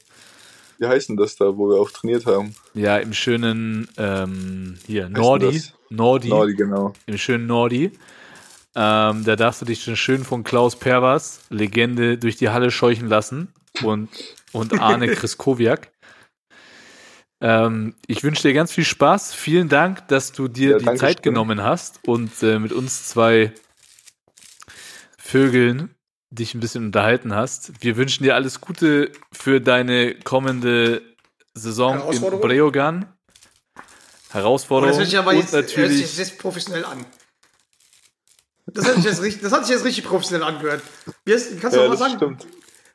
wie heißt denn das da, wo wir auch trainiert haben? Ja, im schönen, ähm, hier, Nordi. Nordi. Nordi, genau. Im schönen Nordi. Ähm, da darfst du dich schon schön von Klaus Perwas, Legende, durch die Halle scheuchen lassen und, und Arne Kriskowiak. Ähm, ich wünsche dir ganz viel Spaß. Vielen Dank, dass du dir Ja, die Zeit schön. genommen hast und äh, mit uns zwei Vögeln dich ein bisschen unterhalten hast. Wir wünschen dir alles Gute für deine kommende Saison in Herausforderung? Breogan. Oh, Herausforderung das hört sich aber und jetzt, hört sich natürlich jetzt professionell an. Das hat sich jetzt richtig, das hat sich jetzt richtig professionell angehört. Wie heißt, kannst du Ja, noch mal sagen? stimmt.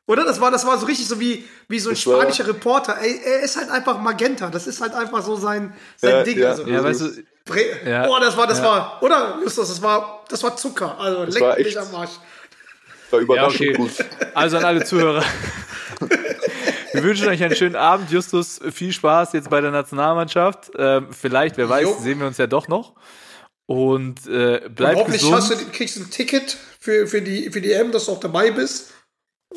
Oder? Das war, das war so richtig so wie, wie so ein Das war- spanischer Reporter. Ey, er ist halt einfach Magenta. Das ist halt einfach so sein, sein Ja, Ding. ja. Also, ja, weißt du, Bre Ja. Boah, das war, das Ja. war, oder Justus, das war, das war Zucker. Also leck war mich am Arsch. War Ja, überraschend okay. gut. Also an alle Zuhörer. Wir wünschen euch einen schönen Abend. Justus, viel Spaß jetzt bei der Nationalmannschaft. Ähm, vielleicht, wer weiß, Jo. sehen wir uns ja doch noch. Und äh, Und bleibt hoffentlich gesund. hast du, kriegst du ein Ticket für, für, die, für die M, dass du auch dabei bist.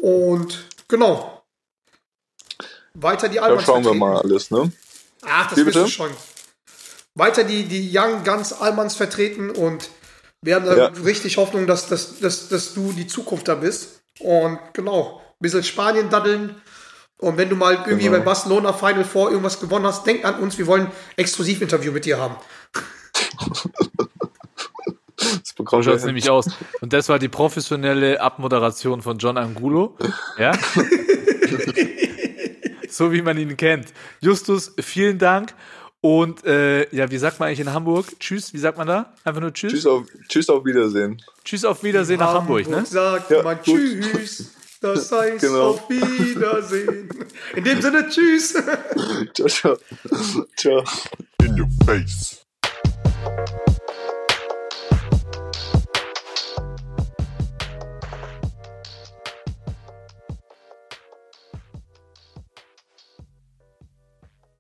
Und genau. Weiter die Da Almans schauen wir vertreten. mal alles, ne? Ach, das Wie bist du schon. Weiter die, die Young Guns Almans vertreten und wir haben da Ja. richtig Hoffnung, dass, dass, dass, dass du die Zukunft da bist. Und genau, ein bisschen Spanien daddeln. Und wenn du mal irgendwie Genau. bei Barcelona Final Four irgendwas gewonnen hast, denk an uns, wir wollen ein Exklusivinterview mit dir haben. Das So bekommen schaut es nämlich aus. Und das war die professionelle Abmoderation von John Angulo. Ja? so wie man ihn kennt. Justus, vielen Dank. Und äh, ja, wie sagt man eigentlich in Hamburg? Tschüss, wie sagt man da? Einfach nur Tschüss. Tschüss auf, tschüss auf Wiedersehen. Tschüss auf Wiedersehen nach Hamburg, ne? sagt Ja, man gut. Tschüss. Das heißt Genau. auf Wiedersehen. In dem Sinne, Tschüss. Ciao, ciao. Ciao. In your face.